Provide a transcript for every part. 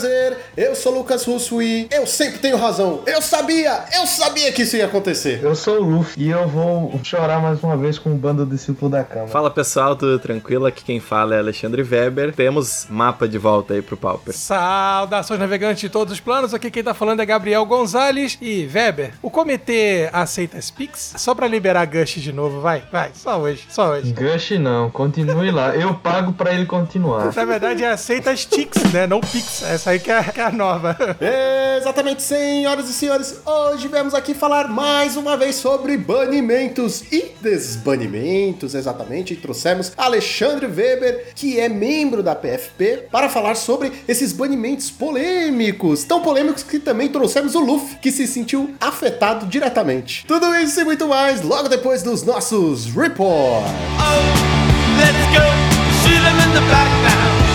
prazer. Eu sou Lucas Russo e eu sempre tenho razão. Eu sabia, eu sabia que isso ia acontecer. Eu sou o Luffy e eu vou chorar mais uma vez com o bando discípulo da cama. Fala pessoal, tudo tranquilo? Aqui quem fala é Alexandre Weber. Temos mapa de volta aí pro Pauper. Saudações navegantes de todos os planos, aqui quem tá falando é Gabriel Gonzalez e Weber. O comitê aceita as Pix? Só pra liberar Gush de novo, vai, vai, só hoje, só hoje. Gush não, continue lá. Eu pago pra ele continuar. Na verdade é aceita as Tix, né? Não Pix. Essa aí que é, a nova. Exatamente, senhoras e senhores. Hoje viemos aqui falar mais uma vez sobre banimentos e desbanimentos, exatamente. E trouxemos Alexandre Weber, que é membro da PFP, para falar sobre esses banimentos polêmicos. Tão polêmicos que também trouxemos o Luffy, que se sentiu afetado diretamente. Tudo isso e muito mais logo depois dos nossos reports. Let's go, shoot 'em in the back now.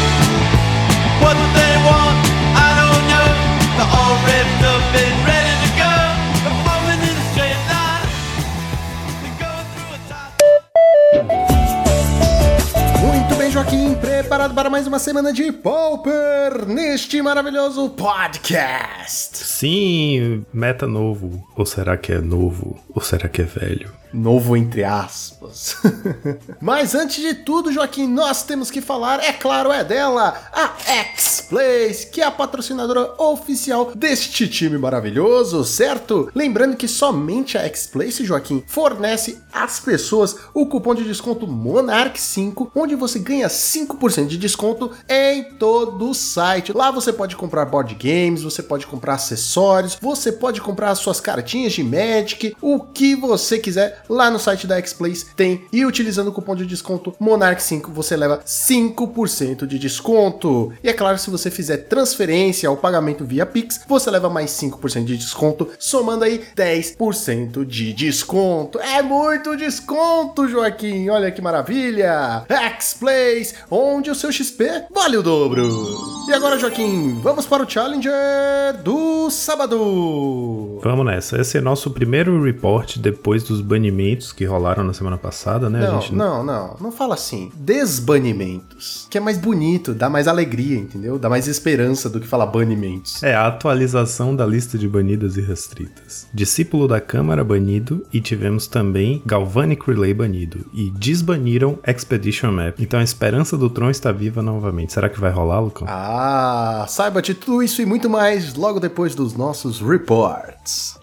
Preparado para mais uma semana de Pauper neste maravilhoso podcast. Sim, meta novo. Ou será que é novo? Ou será que é velho? Novo entre aspas. Mas antes de tudo, Joaquim, nós temos que falar, é claro, é dela, a X-Place, que é a patrocinadora oficial deste time maravilhoso, certo? Lembrando que somente a X-Place, Joaquim, fornece às pessoas o cupom de desconto Monarch5, onde você ganha 5% de desconto em todo o site. Lá você pode comprar board games, você pode comprar acessórios, você pode comprar as suas cartinhas de Magic, o que você quiser lá no site da X-Place tem. E utilizando o cupom de desconto Monarch5 você leva 5% de desconto. E é claro, se você fizer transferência ou pagamento via Pix, você leva mais 5% de desconto, somando aí 10% de desconto. É muito desconto, Joaquim. Olha que maravilha. X-Place, onde o seu XP vale o dobro. E agora, Joaquim, vamos para o Challenger do sábado. Vamos nessa. Esse é nosso primeiro report depois dos banimentos que rolaram na semana passada, né? Não, A gente não, não, não fala assim. Desbanimentos. Que é mais bonito, dá mais alegria, entendeu? Dá mais esperança do que falar banimentos. É a atualização da lista de banidas e restritas. Discípulo da Câmara banido e tivemos também Galvanic Relay banido. E desbaniram Expedition Map. Então a esperança do Tron está viva novamente. Será que vai rolar, Lucão? Ah, saiba de tudo isso e muito mais logo depois dos nossos reports.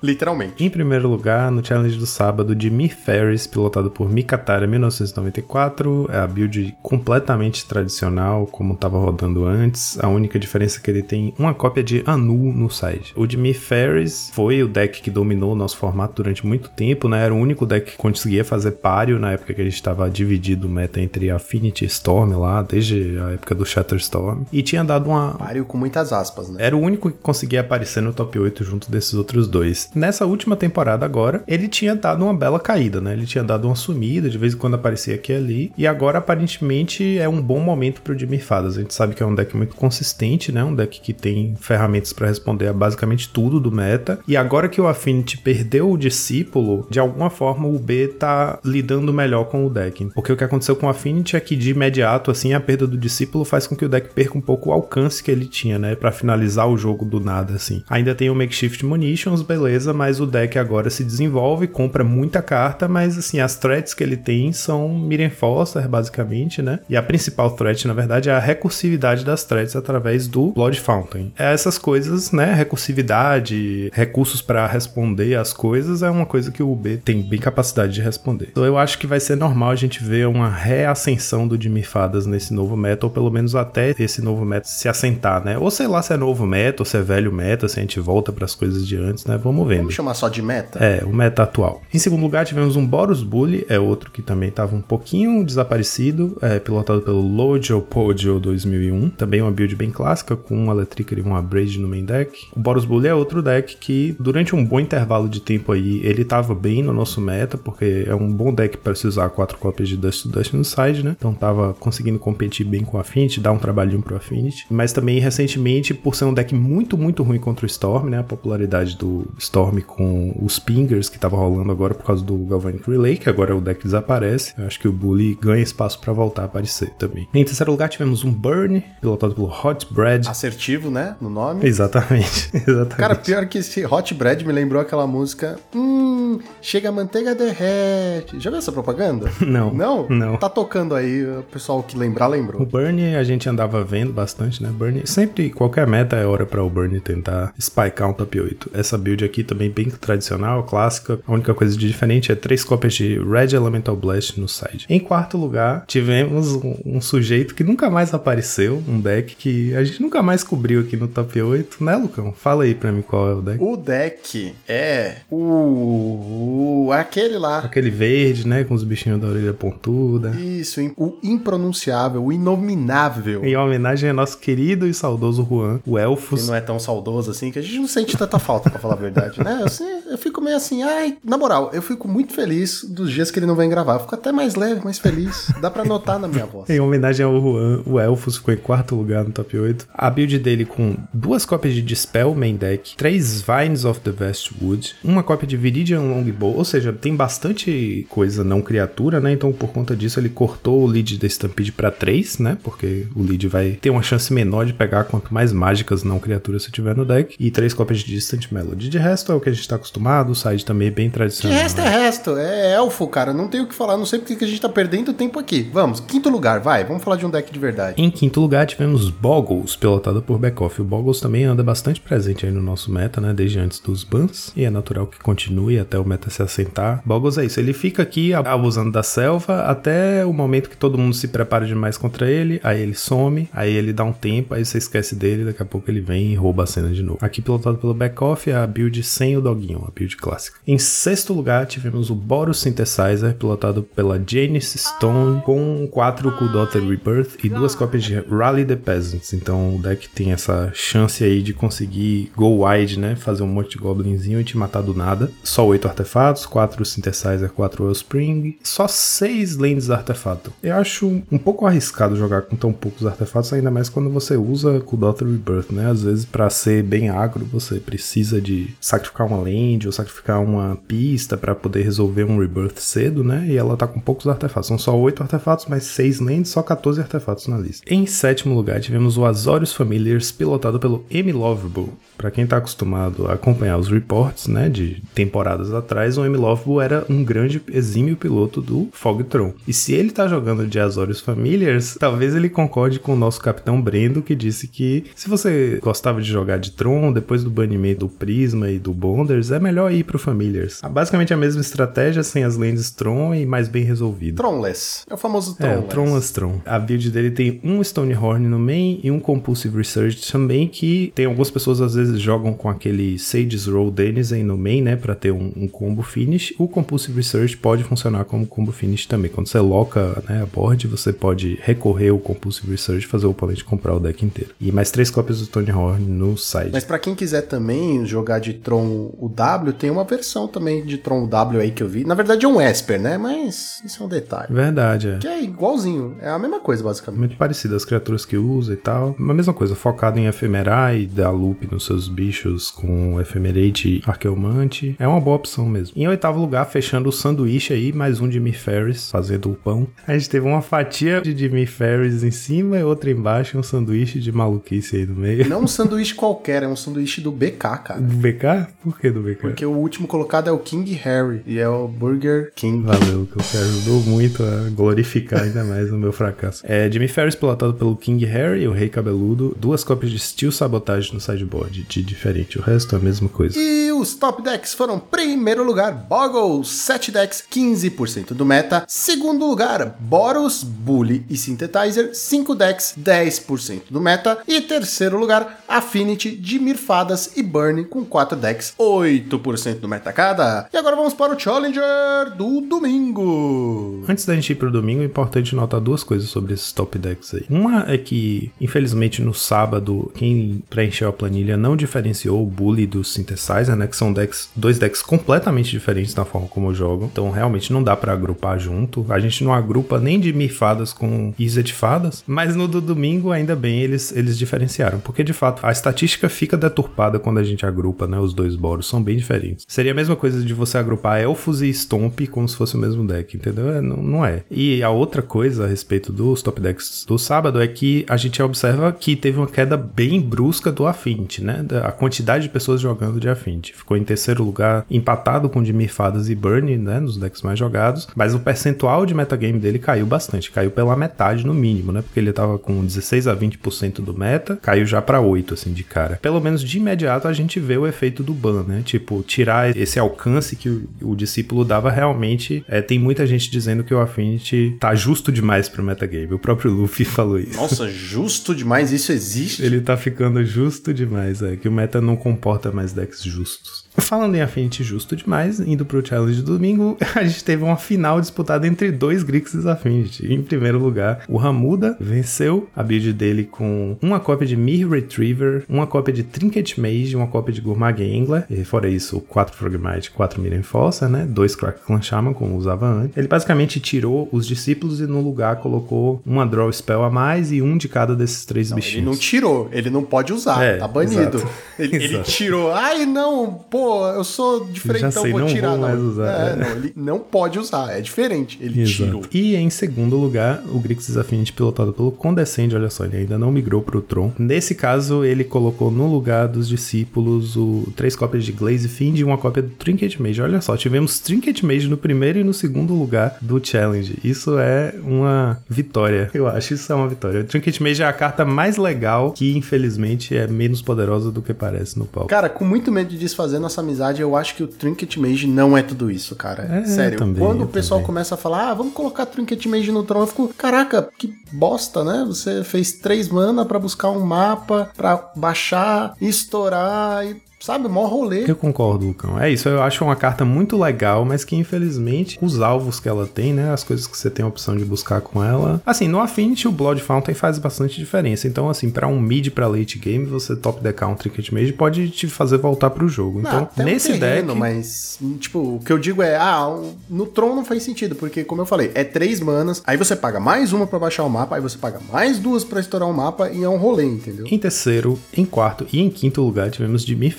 Literalmente. Em primeiro lugar, no challenge do sábado, de Mi Ferris, pilotado por Mikatara 1994, é a build completamente tradicional, como estava rodando antes. A única diferença é que ele tem uma cópia de Anu no site. O de Mi Ferris foi o deck que dominou o nosso formato durante muito tempo, né? Era o único deck que conseguia fazer páreo na época que a gente estava dividido o meta entre Affinity e Storm lá, desde a época do Shatterstorm. E tinha dado uma, Páreo com muitas aspas, né? era o único que conseguia aparecer no top 8 junto desses outros dois. Nessa última temporada agora, ele tinha dado uma bela caída, né? Ele tinha dado uma sumida, de vez em quando aparecia aqui e ali. E agora, aparentemente, é um bom momento pro Jimmy Fadas. A gente sabe que é um deck muito consistente, né? Um deck que tem ferramentas para responder a basicamente tudo do meta. E agora que o Affinity perdeu o discípulo, de alguma forma o B tá lidando melhor com o deck. Porque o que aconteceu com o Affinity é que de imediato, assim, a perda do discípulo faz com que o deck perca um pouco o alcance que ele tinha, né? Pra finalizar o jogo do nada, assim. Ainda tem o Makeshift Munitions, beleza, mas o deck agora se desenvolve, compra muita carta, mas assim, as threats que ele tem são Miriam Foster, basicamente, né? E a principal threat, na verdade, é a recursividade das threats através do Blood Fountain. É essas coisas, né? Recursividade, recursos para responder as coisas, é uma coisa que o UB tem bem capacidade de responder. Então eu acho que vai ser normal a gente ver uma reascensão do Jimmy Fadas nesse novo meta, ou pelo menos até esse novo meta se assentar, né? Ou sei lá se é novo meta, ou se é velho meta, se a gente volta para as coisas de antes, né? Vamos vendo. Vamos chamar só de meta? É, o meta atual. Em segundo lugar, tivemos um Boros Bully, é outro que também estava um pouquinho desaparecido, é, pilotado pelo Lojo Pojo 2001. Também uma build bem clássica, com um Electric e um Abrade no main deck. O Boros Bully é outro deck que, durante um bom intervalo de tempo aí, ele estava bem no nosso meta, porque é um bom deck para se usar quatro cópias de Dust to Dust no side, né? Então tava conseguindo competir bem com o Affinity, dar um trabalhinho pro Affinity. Mas também, recentemente, por ser um deck muito, muito ruim contra o Storm, né? A popularidade do do Storm com os Pingers que tava rolando agora por causa do Galvanic Relay, que agora o deck desaparece. Eu acho que o Bully ganha espaço pra voltar a aparecer também. Em terceiro lugar tivemos um Burn, pilotado pelo Hot Bread. Assertivo, né? No nome. Exatamente, exatamente. Cara, pior que esse Hot Bread me lembrou aquela música. Hum, chega a manteiga derrete. Já viu essa propaganda? Não, Não? não. Tá tocando aí, o pessoal que lembrar O lembrou. Burn a gente andava vendo bastante, né? Burn, sempre, qualquer meta é hora pra o Burn tentar spikear um top 8. Essa build aqui também bem tradicional, clássica. A única coisa de diferente é três cópias de Red Elemental Blast no side. Em quarto lugar, tivemos um, um sujeito que nunca mais apareceu, um deck que a gente nunca mais cobriu aqui no top 8, né, Lucão? Fala aí pra mim qual é o deck. O deck é o. o- aquele lá. Aquele verde, né? Com os bichinhos da orelha pontuda. Isso, o impronunciável, o inominável. Em homenagem ao nosso querido e saudoso Juan, o Que Elfos. não é tão saudoso assim, que a gente não sente tanta falta, pra falar a verdade, né? Eu, sei- eu fico meio assim, ai, na moral, eu fico muito feliz dos dias que ele não vem gravar. Eu fico até mais leve, mais feliz. Dá pra notar na minha voz. Em homenagem ao Juan, o Elfos ficou em quarto lugar no top 8. A build dele com duas cópias de Dispel main deck, três Vines of the Vestwood, uma cópia de Viridian Longbow, ou seja, tem bastante coisa não criatura, né? Então por conta disso ele cortou o lead da Stampede pra 3, né? Porque o lead vai ter uma chance menor de pegar quanto mais mágicas não criaturas você tiver no deck. E três cópias de Distant Melody. De resto é o que a gente tá acostumado, o side também é bem De tradicional. resto é resto, é elfo, cara. Não tenho o que falar, não sei porque que a gente tá perdendo tempo aqui. Vamos, quinto lugar, vai. Vamos falar de um deck de verdade. Em quinto lugar, tivemos Boggles, pilotado por Backoff. O Boggles também anda bastante presente aí no nosso meta, né? Desde antes dos bans. E é natural que continue até o meta se assentar. Boggles é isso, ele fica aqui abusando da selva até o momento que todo mundo se prepara demais contra ele. Aí ele some, aí ele dá um tempo, aí você esquece dele, daqui a pouco ele vem e rouba a cena de novo. Aqui pilotado pelo Backoff, é a build sem o doguinho, a build clássica. Em sexto lugar, tivemos o Boros Synthesizer, pilotado pela Janice Stone, com 4 Kuldother Rebirth e duas cópias de Rally the Peasants. Então o deck tem essa chance aí de conseguir go wide, né? Fazer um monte de goblinzinho e te matar do nada. Só 8 artefatos, 4 Synthesizer, 4 Wellspring, só 6 lands artefato. Eu acho um pouco arriscado jogar com tão poucos artefatos, ainda mais quando você usa Kuldother Rebirth, né? Às vezes, pra ser bem agro, você precisa de sacrificar uma land ou sacrificar uma pista pra poder resolver um Rebirth cedo, né? E ela tá com poucos artefatos. São só 8 artefatos, mas 6 lands, só 14 artefatos na lista. Em sétimo lugar, tivemos o Azorius Familiars, pilotado pelo M. Lovable. Pra quem tá acostumado a acompanhar os reports, né, de temporadas atrás, o M. Lovable era um grande exímio piloto do Fogtron. E se ele tá jogando de Azorius Familiars, talvez ele concorde com o nosso capitão Brendo, que disse que se você gostava de jogar de Tron, depois do banimento do Prisma e do Bonders, é melhor ir pro Familiars. Basicamente a mesma estratégia, sem as lands Tron e mais bem resolvida. Tronless. É o famoso É, Tronless. o Tronless Tron. A build dele tem um Stonehorn no main e um Compulsive Research também, que tem algumas pessoas às vezes jogam com aquele Sage's Roll Denizen no main, né, pra ter um, um combo finish. O Compulsive Research pode funcionar como combo finish também. Quando você loca né, a board, você pode recorrer ao Compulsive Research e fazer o oponente comprar o deck inteiro. E mais três cópias do Stonehorn no side. Mas pra quem quiser também jogar de Tron o W, tem uma versão também de Tron W aí que eu vi. Na verdade é um Esper, né? Mas isso é um detalhe. Verdade, é. Que é igualzinho. É a mesma coisa, basicamente. Muito parecido as criaturas que usa e tal. A mesma coisa, focado em Ephemerai, dar loop nos seus bichos com Ephemerate Arqueomante. É uma boa opção mesmo. Em oitavo lugar, fechando o sanduíche aí, mais um Jimmy Ferris fazendo o pão. A gente teve uma fatia de Jimmy Ferris em cima e outra embaixo, e um sanduíche de maluquice aí no meio. Não um sanduíche qualquer, é um sanduíche do BK, cara. Do BK? Por que do BK? Porque o último colocado é o King Harry e é o Burger King. Valeu, que você ajudou muito a glorificar ainda mais o meu fracasso. É Jimmy Ferris pilotado pelo King Harry, o Rei Cabeludo, duas cópias de Steel Sabotage no sideboard, de diferente. O resto é a mesma coisa. E os top decks foram: primeiro lugar, Boggle, 7 decks, 15% do meta. Segundo lugar, Boros, Bully e Synthetizer, 5 decks, 10% do meta. E terceiro lugar, Affinity, de Mirfadas e Burn, com 4 decks, 8% do meta cada. E agora vamos para o Challenger do domingo. Antes da gente ir pro domingo, é importante notar duas coisas sobre esses top decks aí. Uma é que, infelizmente, no sábado, quem preencheu a planilha não não diferenciou o Bully do Synthesizer, né? Que são decks, dois decks completamente diferentes na forma como jogam. Então realmente não dá pra agrupar junto. A gente não agrupa nem de Mifadas com Isa de Fadas. Mas no do domingo, ainda bem, eles, eles diferenciaram. Porque de fato, a estatística fica deturpada quando a gente agrupa, né? Os dois boros são bem diferentes. Seria a mesma coisa de você agrupar Elfos e Stomp como se fosse o mesmo deck, entendeu? É, não, não é. E a outra coisa a respeito dos top decks do sábado é que a gente observa que teve uma queda bem brusca do Affinity, né? Da- A quantidade de pessoas jogando de Affinity. Ficou em terceiro lugar, empatado com Jimmy Fadas e Burn, né? Nos decks mais jogados. Mas o percentual de metagame dele caiu bastante. Caiu pela metade no mínimo, né? Porque ele tava com 16 a 20% do meta, caiu já pra 8, assim, de cara. Pelo menos de imediato a gente vê o efeito do ban, né? Tipo, tirar esse alcance que o, o discípulo dava realmente. É, tem muita gente dizendo que o Affinity tá justo demais pro metagame. O próprio Luffy falou isso. Nossa, justo demais, isso existe? Ele tá ficando justo demais, é. Que o meta não comporta mais decks justos. Falando em Affinity justo demais, indo pro challenge do domingo, a gente teve uma final disputada entre dois Grixis Affinity. Em primeiro lugar, o Ramuda venceu a build dele com uma cópia de Mir Retriever, uma cópia de Trinket Mage, uma cópia de Gourmag Angler, e fora isso, 4 Frogmite, 4 Mirror Enforcer, né? Dois Crack Clan Shaman, como usava antes. Ele basicamente tirou os discípulos e no lugar colocou uma Draw Spell a mais e um de cada desses três Não, bichinhos. ele não tirou, ele não pode usar, É, tá banido. exato. Ele, ele Exato. tirou, ai não, pô, eu sou diferentão, Já sei, vou não tirar. vou não. mais usar, É, é. não, ele não pode usar, é diferente, ele tirou. Exato. E em segundo lugar, o Grixis Affinity pilotado pelo Condescend, olha só, ele ainda não migrou pro Tron. Nesse caso, ele colocou no lugar dos discípulos o três cópias de Glaze Fiend e uma cópia do Trinket Mage. Olha só, tivemos Trinket Mage no primeiro e no segundo lugar do Challenge. Isso é uma vitória. Eu acho isso é uma vitória. O Trinket Mage é a carta mais legal que, infelizmente, é menos poderosa do que parece no palco. Cara, com muito medo de desfazer nossa amizade, eu acho que o Trinket Mage não é tudo isso, cara. É, Sério, também, quando o pessoal também. começa a falar, ah, vamos colocar Trinket Mage no trono, eu fico, caraca, que bosta, né? Você fez três mana pra buscar um mapa, pra baixar, estourar e. Sabe, mó rolê. Eu concordo, Lucão. É isso, eu acho uma carta muito legal, mas que infelizmente os alvos que ela tem, né, as coisas que você tem a opção de buscar com ela. Assim, no Affinity o Blood Fountain faz bastante diferença. Então, assim, pra um mid pra late game, você top deckar um Trinket Mage pode te fazer voltar pro jogo. Não, Então, até nesse um terreno, deck, Mas, tipo, o que eu digo é, ah, no Tron não faz sentido, porque, como eu falei, é três manas, aí você paga mais uma pra baixar o mapa, aí você paga mais duas pra estourar o mapa, e é um rolê, entendeu? Em terceiro, em quarto e em quinto lugar tivemos Jimmy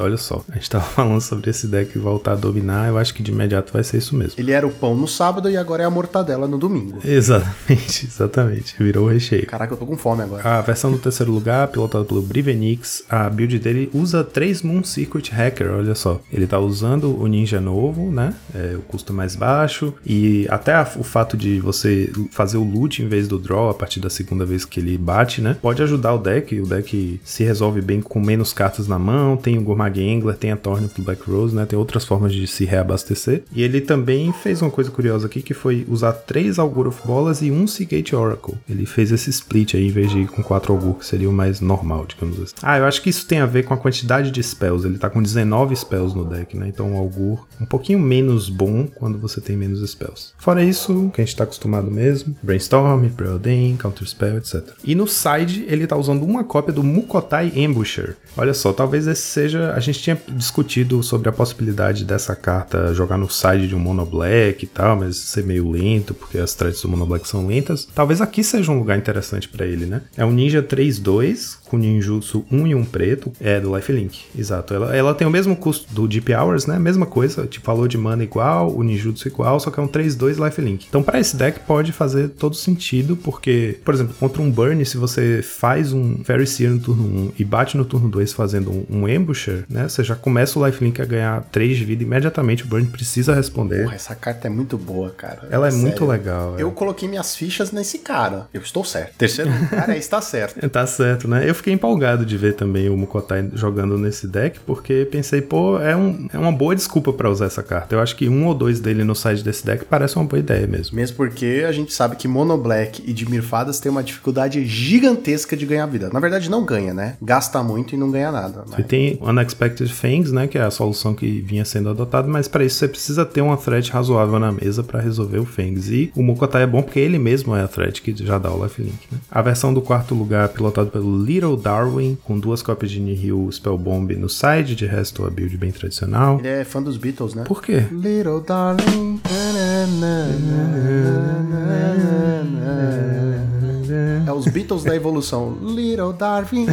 Olha só, a gente tava falando sobre esse deck voltar a dominar, eu acho que de imediato vai ser isso mesmo. Ele era o pão no sábado e agora é a mortadela no domingo. Exatamente, exatamente. Virou o recheio. Caraca, eu tô com fome agora. A versão do terceiro lugar, pilotada pelo Brivenix, a build dele usa 3 Moon Circuit Hacker, olha só. Ele tá usando o Ninja novo, né? É, o custo mais baixo. E até a- o fato de você fazer o loot em vez do draw a partir da segunda vez que ele bate, né? Pode ajudar o deck. O deck se resolve bem com menos cartas na mão. Tem o Gourmag Angler, tem a Tornip do Black Rose, né? Tem outras formas de se reabastecer. E ele também fez uma coisa curiosa aqui que foi usar 3 Augur of Bolas e um Seagate Oracle. Ele fez esse split aí em vez de ir com 4 Augur, que seria o mais normal, digamos assim. Ah, eu acho que isso tem a ver com a quantidade de spells. Ele tá com 19 spells no deck, né? Então o Augur um pouquinho menos bom quando você tem menos spells. Fora isso, que a gente tá acostumado mesmo: Brainstorm, Preordain, Counterspell, etc. E no side, ele tá usando uma cópia do Mukotai Ambusher. Olha só, talvez esse seja. A gente tinha discutido sobre a possibilidade dessa carta jogar no side de um Mono Black e tal, mas ser meio lento, porque as threads do Mono Black são lentas. Talvez aqui seja um lugar interessante pra ele, né? É um Ninja 3-2, com ninjutsu 1 e 1 preto. É, do Lifelink. Exato. Ela, ela tem o mesmo custo do Deep Hours, né? Mesma coisa. Tipo, valor de mana igual, o ninjutsu igual, só que é um 3-2 Lifelink. Então, pra esse deck pode fazer todo sentido, porque, por exemplo, contra um Burn, se você faz um Fairy Seer no turno 1 e bate no turno 2 fazendo um, um Ambusher, né? Você já começa o Lifelink a ganhar 3 de vida imediatamente. O Burn precisa responder. Porra, essa carta é muito boa, cara. Ela é Sério. muito legal. é. Eu coloquei minhas fichas nesse cara. Eu estou certo. Terceiro lugar é está certo. Tá certo, né? Eu fiquei empolgado de ver também o Mukotai jogando nesse deck, porque pensei, pô, é, um, é uma boa desculpa pra usar essa carta. Eu acho que um ou dois dele no side desse deck parece uma boa ideia mesmo. Mesmo porque a gente sabe que Mono Black e Dimir Fadas tem uma dificuldade gigantesca de ganhar vida. Na verdade, não ganha, né? Gasta muito e não ganha nada. E Mas... tem, tem Unexpected Things, né, que é a solução que vinha sendo adotada, mas para isso você precisa ter uma threat razoável na mesa para resolver o Fangs. E o Mokotai é bom porque ele mesmo é a threat que já dá o lifelink, né? A versão do quarto lugar pilotado pelo Little Darwin, com duas cópias de Nihil Spellbomb no side, de resto a build bem tradicional. Ele é fã dos Beatles, né? Por quê? Little darling. É os Beatles da evolução. Little Darwin.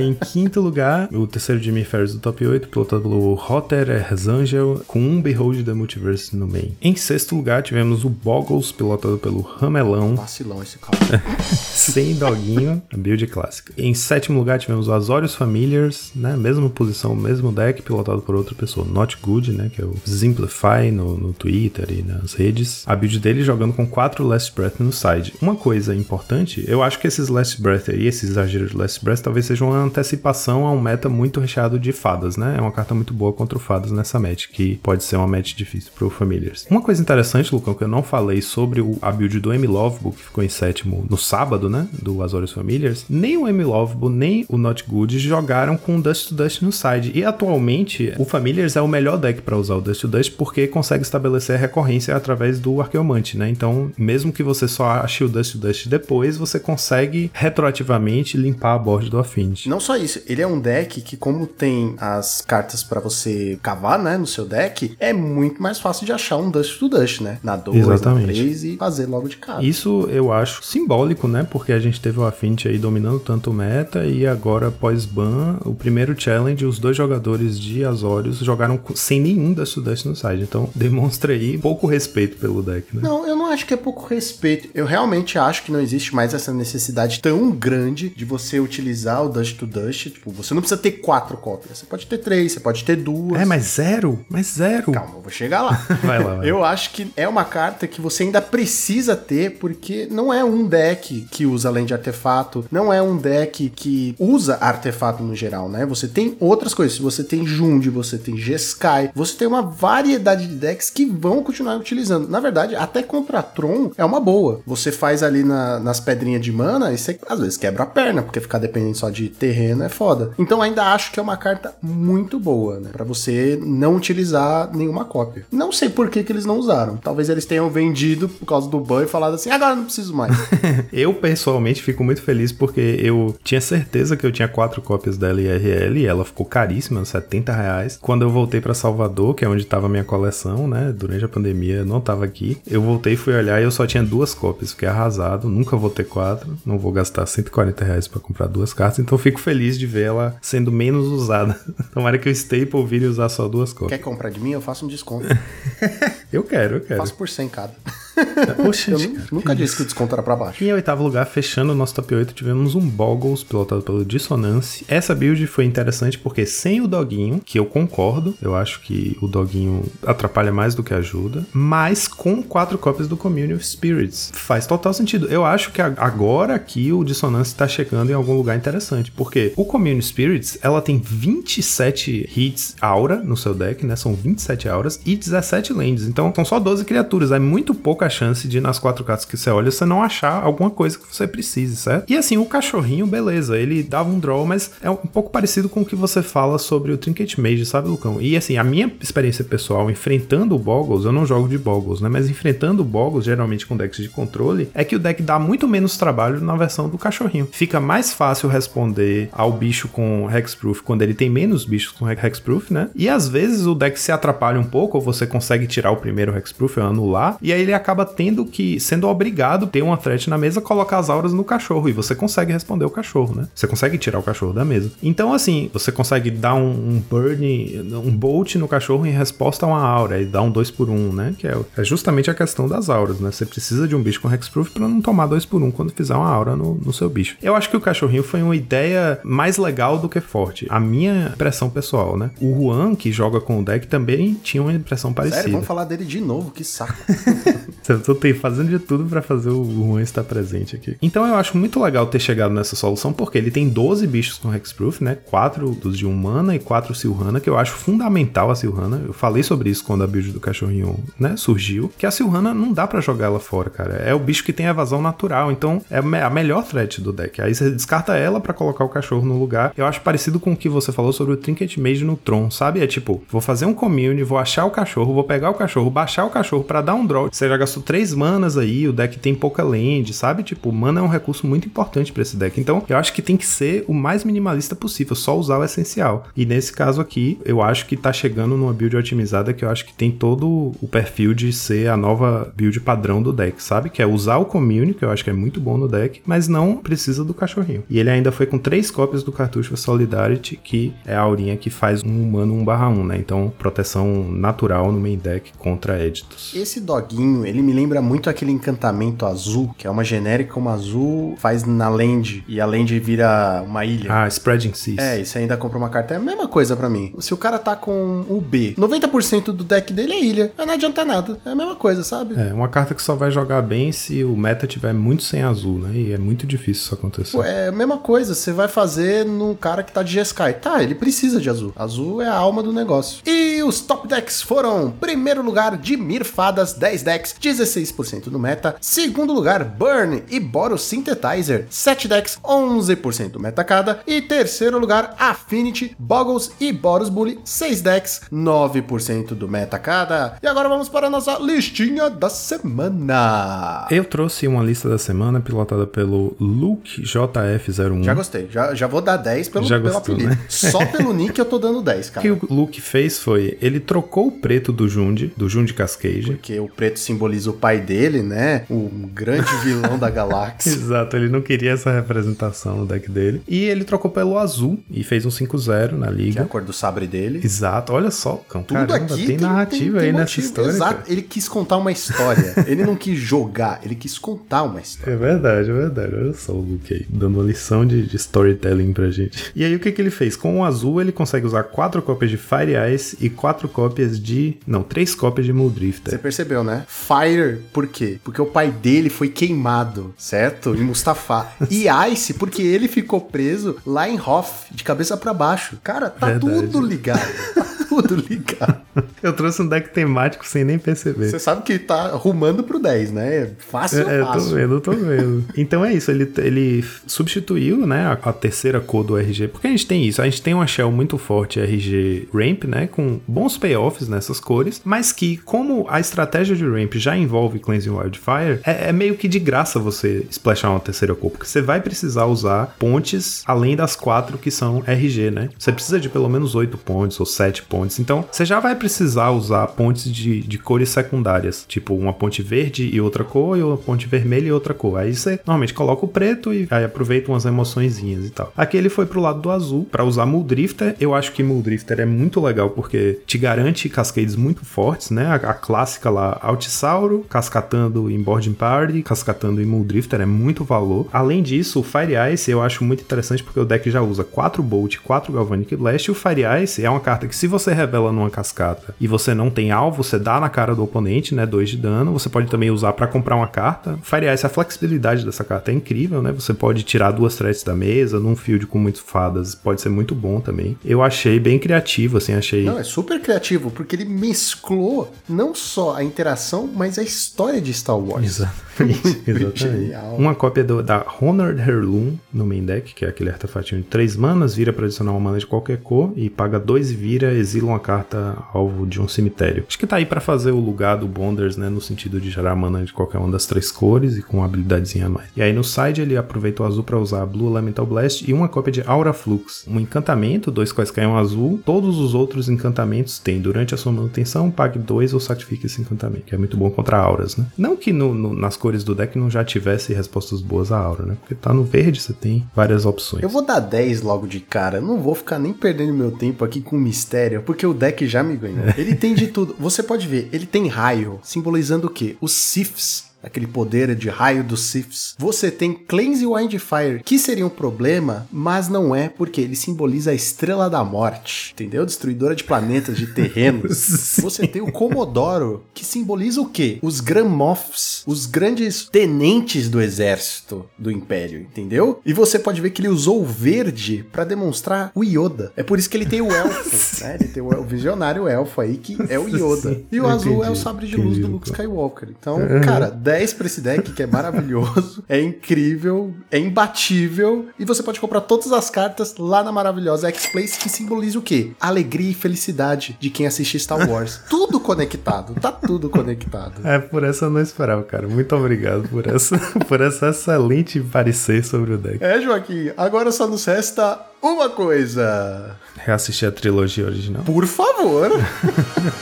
Em quinto lugar, o terceiro Jimmy Ferris do top 8, pilotado pelo Rotter Erzangel, com um Behold the Multiverse no main. Em sexto lugar, tivemos o Boggles, pilotado pelo Ramelão, Vacilão esse cara. sem doguinho, a build clássica. Em sétimo lugar, tivemos o Azorius Familiars, né? Mesma posição, mesmo deck, pilotado por outra pessoa. Not Good, né? Que é o Simplify no, no Twitter e nas redes. A build dele jogando com quatro Last Breath no side. Uma coisa importante, eu acho que esses Last Breath aí, esse exagero de Last Breath, talvez seja uma antecipação a um meta muito recheado de fadas, né? É uma carta muito boa contra o fadas nessa match, que pode ser uma match difícil pro Familiars. Uma coisa interessante, Lucão, que eu não falei sobre o, a build do M Lovebook, que ficou em sétimo no sábado, né? Do Azorius Familiars. Nem o M Lovebook, nem o Not Good jogaram com Dust to Dust no side. E atualmente, o Familiars é o melhor deck para usar o Dust to Dust porque consegue estabelecer a recorrência através do Arqueomante, né? Então, mesmo que você só ache o Dust to Dust depois, você consegue retroativamente limpar a board do Affinity. Não só isso, ele é um deck que, como tem as cartas pra você cavar, né, no seu deck, é muito mais fácil de achar um Dust to Dust, né? Na 2, na Exatamente. 3 e fazer logo de cara. Isso eu acho simbólico, né? Porque a gente teve o Affinity aí dominando tanto o meta e agora pós-ban, o primeiro challenge, os dois jogadores de Azorius jogaram sem nenhum Dust to Dust no side. Então demonstra aí pouco respeito pelo deck, né? Não, eu não acho que é pouco respeito. Eu realmente acho que não existe mais essa necessidade tão grande de você utilizar o Dust to Dust. Tipo, você não precisa ter quatro cópias. Você pode ter três, você pode ter duas. É, mas zero? Mas zero. Calma, eu vou chegar lá. Vai lá, vai. Eu acho que é uma carta que você ainda precisa ter, porque não é um deck que usa além de artefato, não é um deck que usa artefato no geral, né? Você tem outras coisas. Você tem Jund, você tem Jeskai, você tem uma variedade de decks que vão continuar utilizando. Na verdade, até contra Tron é uma boa. Você faz ali na- nas pedrinhas de mana e você às vezes quebra a perna, porque ficar dependendo só de terreno é foda. Então ainda acho que é uma carta muito boa, né? Pra você não utilizar nenhuma cópia. Não sei por que, que eles não usaram. Talvez eles tenham vendido por causa do ban e falado assim, agora não preciso mais. Eu pessoalmente fico muito feliz porque eu tinha certeza que eu tinha quatro cópias dela IRL e ela ficou caríssima, 70 reais. Quando eu voltei pra Salvador, que é onde tava a minha coleção, né? Durante a pandemia eu não tava aqui. Eu voltei, fui olhar e eu só tinha duas cópias. Fiquei arrasado, nunca vou ter quatro. Não vou gastar 140 reais pra comprar duas cartas. Então fico feliz de ver ela sendo menos usada. Tomara que o Staple vire usar só duas Quer cópias. comprar de mim? Eu faço um desconto. Eu quero, eu quero. faço por 100 cada. Poxa, Eu cara, nu- nunca disse que o desconto era pra baixo. Em oitavo lugar, fechando o nosso top 8, tivemos um Boggles pilotado pelo Dissonance. Essa build foi interessante porque sem o doguinho, que eu concordo, eu acho que o doguinho atrapalha mais do que ajuda, mas com quatro cópias do Community of Spirits. Faz total sentido. Eu acho que agora aqui o Dissonance tá chegando em algum lugar interessante, porque o Community Spirits, ela tem 27 hits aura no seu deck, né? São 27 auras e 17 lands. Então são só 12 criaturas. É muito pouca chance de nas quatro cartas que você olha você não achar alguma coisa que você precise, certo? E assim, o cachorrinho, beleza, ele dava um draw, mas é um pouco parecido com o que você fala sobre o Trinket Mage, sabe, Lucão? E assim, a minha experiência pessoal enfrentando o Boggles, eu não jogo de Boggles, né? Mas enfrentando o Boggles, geralmente com decks de controle, é que o deck dá muito menos trabalho na versão do cachorrinho. Fica mais fácil responder ao bicho com Hexproof quando ele tem menos bichos com Hexproof, né? E às vezes o deck se atrapalha um pouco, ou você consegue tirar o primeiro Hexproof anular, e aí ele acaba tendo que, sendo obrigado a ter uma threat na mesa, colocar as auras no cachorro, e você consegue responder o cachorro, né? Você consegue tirar o cachorro da mesa. Então, assim, você consegue dar um, um burn, um bolt no cachorro em resposta a uma aura, e dar um 2 por 1 um, né? Que é, é justamente a questão das auras, né? Você precisa de um bicho com Hexproof para não tomar 2 por 1 um quando fizer uma aura no, no seu bicho. Eu acho que o cachorrinho foi uma ideia mais legal do que forte. A minha impressão pessoal, né? O Juan, que joga com o deck, também tinha uma impressão parecida. Sério, vamos falar dele de novo, que saco. Eu tô fazendo de tudo pra fazer o Juan estar presente aqui. Então eu acho muito legal ter chegado nessa solução, porque ele tem 12 bichos com Hexproof, né? 4 dos de Humana e 4 Silhana, que eu acho fundamental a Silhana. Eu falei sobre isso quando a build do cachorrinho, né, surgiu. Que a Silhana não dá pra jogar ela fora, cara. É o bicho que tem evasão natural, então é a me- a melhor threat do deck. Aí você descarta ela pra colocar o cachorro no lugar. Eu acho parecido com o que você falou sobre o Trinket Mage no Tron, sabe? É tipo, vou fazer um commune, vou achar o cachorro, vou pegar o cachorro, baixar o cachorro pra dar um draw. Você já gastou três manas aí, o deck tem pouca land, sabe? Tipo, mana é um recurso muito importante pra esse deck. Então, eu acho que tem que ser o mais minimalista possível, só usar o essencial. E nesse caso aqui, eu acho que tá chegando numa build otimizada que eu acho que tem todo o perfil de ser a nova build padrão do deck, sabe? Que é usar o commune, que eu acho que é muito bom no deck, mas não precisa do cachorrinho. E ele ainda foi com três cópias do cartucho Solidarity, que é a aurinha que faz um humano 1/1, né? Então, proteção natural no main deck contra Editos. Esse doguinho, ele me lembra muito aquele encantamento azul, que é uma genérica, uma azul faz na land e a land vira uma ilha. Ah, Spreading Seas. É, e você ainda compra uma carta, é a mesma coisa pra mim. Se o cara tá com o B, 90% do deck dele é ilha, não adianta nada. É a mesma coisa, sabe? É, uma carta que só vai jogar bem se o meta tiver muito sem azul, né? E é muito difícil isso acontecer. Pô, é a mesma coisa, você vai fazer no cara que tá de Jeskai. Tá, ele precisa de azul. Azul é a alma do negócio. E os top decks foram: primeiro lugar, de Mirfadas, 10 decks, 16% do meta. Segundo lugar, Burn e Boros Synthetizer, 7 decks, 11% do meta cada. E terceiro lugar, Affinity, Boggles e Boros Bully, 6 decks, 9% do meta cada. E agora vamos para a nossa listinha da semana. Eu trouxe uma lista da semana pilotada pelo Luke JF01. Já gostei. Já, já vou dar 10 pelo, Já pelo gostou, apelido. né? Só pelo nick eu tô dando 10, O cara. que o Luke fez foi, ele trocou o preto do Jundi, do Jundi Cascade. Porque o preto simboliza o pai dele, né? O grande vilão da galáxia. Exato, ele não queria essa representação no deck dele. E ele trocou pelo azul e fez um 5-0 na Que é a liga. cor do sabre dele. Exato, olha só, cão. Tudo Caramba, aqui tem narrativa aí nessa motivo. história. Exato. cara. Ele quis contar uma história. ele não quis jogar, ele quis contar uma história. É verdade, é verdade. Olha só o Luke aí, dando uma lição de, de storytelling pra gente. E aí, o que, que ele fez? Com o azul, ele consegue usar quatro cópias de Fire Ice e quatro cópias de. Não, três cópias de Você Muldrifter. percebeu, né? Fire, por quê? Porque o pai dele foi queimado, certo? Em Mustafa. E Ice, porque ele ficou preso lá em Hoth, de cabeça pra baixo. Cara, tá Verdade. tudo ligado. Tudo ligado. Eu trouxe um deck temático sem nem perceber. Você sabe que tá rumando pro 10, né? Fácil, É, eu tô fácil. vendo, eu tô vendo. Então é isso, ele, ele substituiu, né, a, a terceira cor do RG, porque a gente tem isso, a gente tem uma shell muito forte RG Ramp, né, com bons payoffs nessas cores, mas que, como a estratégia de Ramp já envolve Cleansing Wildfire, é, é meio que de graça você splashar uma terceira cor, porque você vai precisar usar pontes além das quatro que são RG, né? Você precisa de pelo menos oito pontes ou sete pontes, então você já vai precisar usar pontes de, de cores secundárias, tipo uma ponte verde e outra cor, e uma ponte vermelha e outra cor. Aí você normalmente coloca o preto e aí aproveita umas emoçõezinhas e tal. Aqui ele foi pro lado do azul para usar Muldrifter. Eu acho que Muldrifter é muito legal porque te garante cascades muito fortes, né? A, a clássica lá, Altisauro, cascatando em Boarding Party, cascatando em Muldrifter é muito valor. Além disso, o Fire Ice eu acho muito interessante porque o deck já usa 4 Bolt, 4 Galvanic Blast e o Fire Ice é uma carta que se você revela numa cascata e você não tem alvo, você dá na cara do oponente, né? 2 de dano. Você pode também usar para comprar uma carta. Fire Ice, a flexibilidade dessa carta é incrível, né? Você pode tirar duas threats da mesa num field com muitas fadas, pode ser muito bom também. Eu achei bem criativo, assim, achei. Não, é super criativo, porque ele mesclou não só a interação, mas a história de Star Wars. Exatamente. exatamente. Uma cópia do- da Honored Heirloom no main deck, que é aquele artefatinho de 3 manas, vira para adicionar uma mana de qualquer cor e paga 2 e vira, exila uma carta alvo de um cemitério. Acho que tá aí para fazer o lugar do Bonders, né, no sentido de gerar mana de qualquer uma das três cores e com uma habilidadezinha a mais. E aí no side ele aproveita o azul para usar Blue Elemental Blast e uma cópia de Aura Flux, um encantamento, dois quais caem um azul. Todos os outros encantamentos têm durante a sua manutenção, pague 2 ou sacrifique esse encantamento, que é muito bom contra auras, né? Não que no- no- nas cores do deck não já tivesse respostas boas à aura, né? Porque tá no verde, você tem várias opções. Eu vou dar 10 logo de cara. Não vou ficar nem perdendo meu tempo aqui com mistério, porque o deck já me ganhou. Ele tem de tudo. Você pode ver, ele tem raio, simbolizando o quê? Os Siths. Aquele poder de raio dos Siths, você tem Cleanse Windfire, que seria um problema, mas não é porque ele simboliza a estrela da morte, entendeu? Destruidora de planetas, de terrenos. você tem o Comodoro, que simboliza o quê? Os Grand Moffs, os grandes tenentes do exército do Império, entendeu? E você pode ver que ele usou o verde pra demonstrar o Yoda. É por isso que ele tem o elfo, né? Ele tem o, visionário elfo aí, que é o Yoda. E o azul é o entendi. sabre de luz Entendi, do Luke. Skywalker. Então, cara, 10 pra esse deck, que é maravilhoso, é incrível, é imbatível, e você pode comprar todas as cartas lá na maravilhosa X-Place, que simboliza o quê? Alegria e felicidade de quem assiste Star Wars. tudo conectado, tá tudo conectado. É, por essa eu não esperava, cara. Muito obrigado por essa, por essa excelente parecer sobre o deck. É, Joaquim, agora só nos resta uma coisa. Reassistir a trilogia original. Por favor.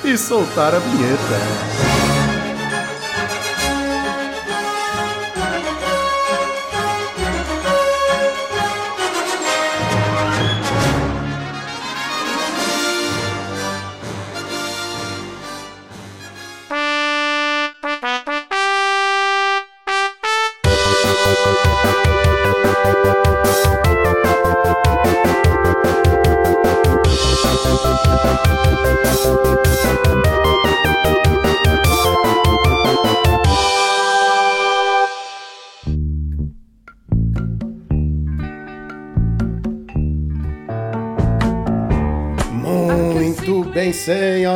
e soltar a vinheta.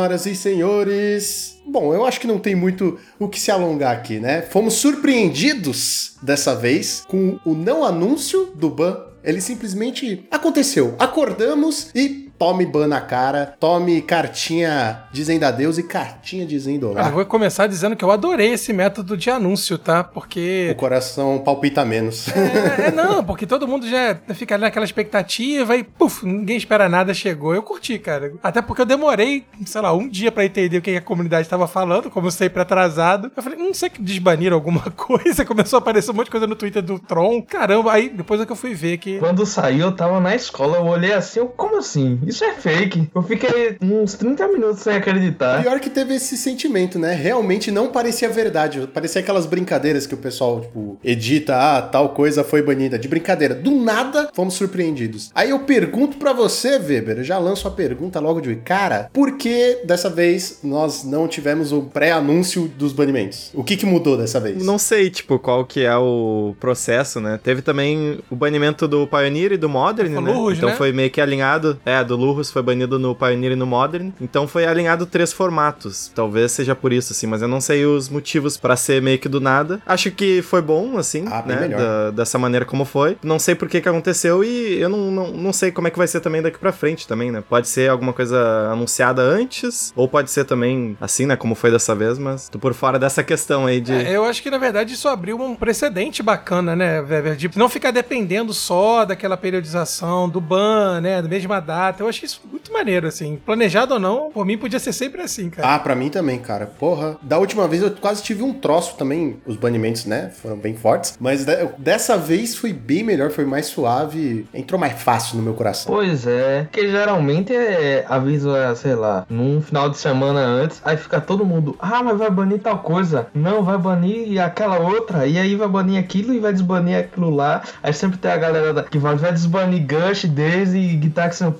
Senhoras e senhores. Bom, eu acho que não tem muito o que se alongar aqui, né? Fomos surpreendidos dessa vez com o não anúncio do ban. Ele simplesmente aconteceu. Acordamos e tome ban na cara, tome cartinha dizendo adeus e cartinha dizendo Eu olá. vou começar dizendo que eu adorei esse método de anúncio, tá? O Porque. coração palpita menos. É, é, não, porque todo mundo já fica ali naquela expectativa e, puf, ninguém espera nada, chegou. Eu curti, cara. Até porque eu demorei, sei lá, um dia pra entender o que a comunidade tava falando, como sempre atrasado. Eu falei, não sei que desbaniram alguma coisa. Começou a aparecer um monte de coisa no Twitter do Tron. Caramba, aí depois é que eu fui ver que. Quando saiu, eu tava na escola, eu olhei assim, eu, como assim? Isso é fake. Eu fiquei uns 30 minutos sem acreditar. Pior que teve esse sentimento, né? Realmente não parecia verdade. Parecia aquelas brincadeiras que o pessoal, tipo, edita, ah, tal coisa foi banida. De brincadeira. Do nada, fomos surpreendidos. Aí eu pergunto pra você, Weber, eu já lanço a pergunta logo de cara, por que dessa vez nós não tivemos o pré-anúncio dos banimentos? O que que mudou dessa vez? Não sei, tipo, qual que é o processo, né? Teve também o banimento do Pioneer e do Modern, Foi né? Lurrus, então né? foi meio que alinhado. É, do Lurrus foi banido no Pioneer e no Modern. Então foi alinhado três formatos. Talvez seja por isso, assim, mas eu não sei os motivos pra ser meio que do nada. Acho que foi bom, assim, Ah, né? Da- dessa maneira como foi. Não sei por que que aconteceu e eu não, não, não sei como é que vai ser também daqui pra frente também, né? Pode ser alguma coisa anunciada antes, ou pode ser também assim, né? Como foi dessa vez, mas tô por fora dessa questão aí de. É, eu acho que na verdade isso abriu um precedente bacana, né, Weber? De não ficar dependendo só daquela periodização do ban, né, da mesma data. Eu achei isso muito maneiro, assim. Planejado ou não, por mim podia ser sempre assim, cara. Ah, pra mim também, cara. Porra. Da última vez eu quase tive um troço também. Os banimentos, né? Foram bem fortes. Mas de- dessa vez foi bem melhor, foi mais suave. Entrou mais fácil no meu coração. Pois é, porque geralmente é aviso, é, sei lá, num final de semana antes, aí fica todo mundo, ah, mas vai banir tal coisa, não, vai banir aquela outra, e aí vai banir aquilo e vai desbanir aquilo lá. Aí sempre tem a galera que vai, vai desbanir Gush, Daisy e Gitaxian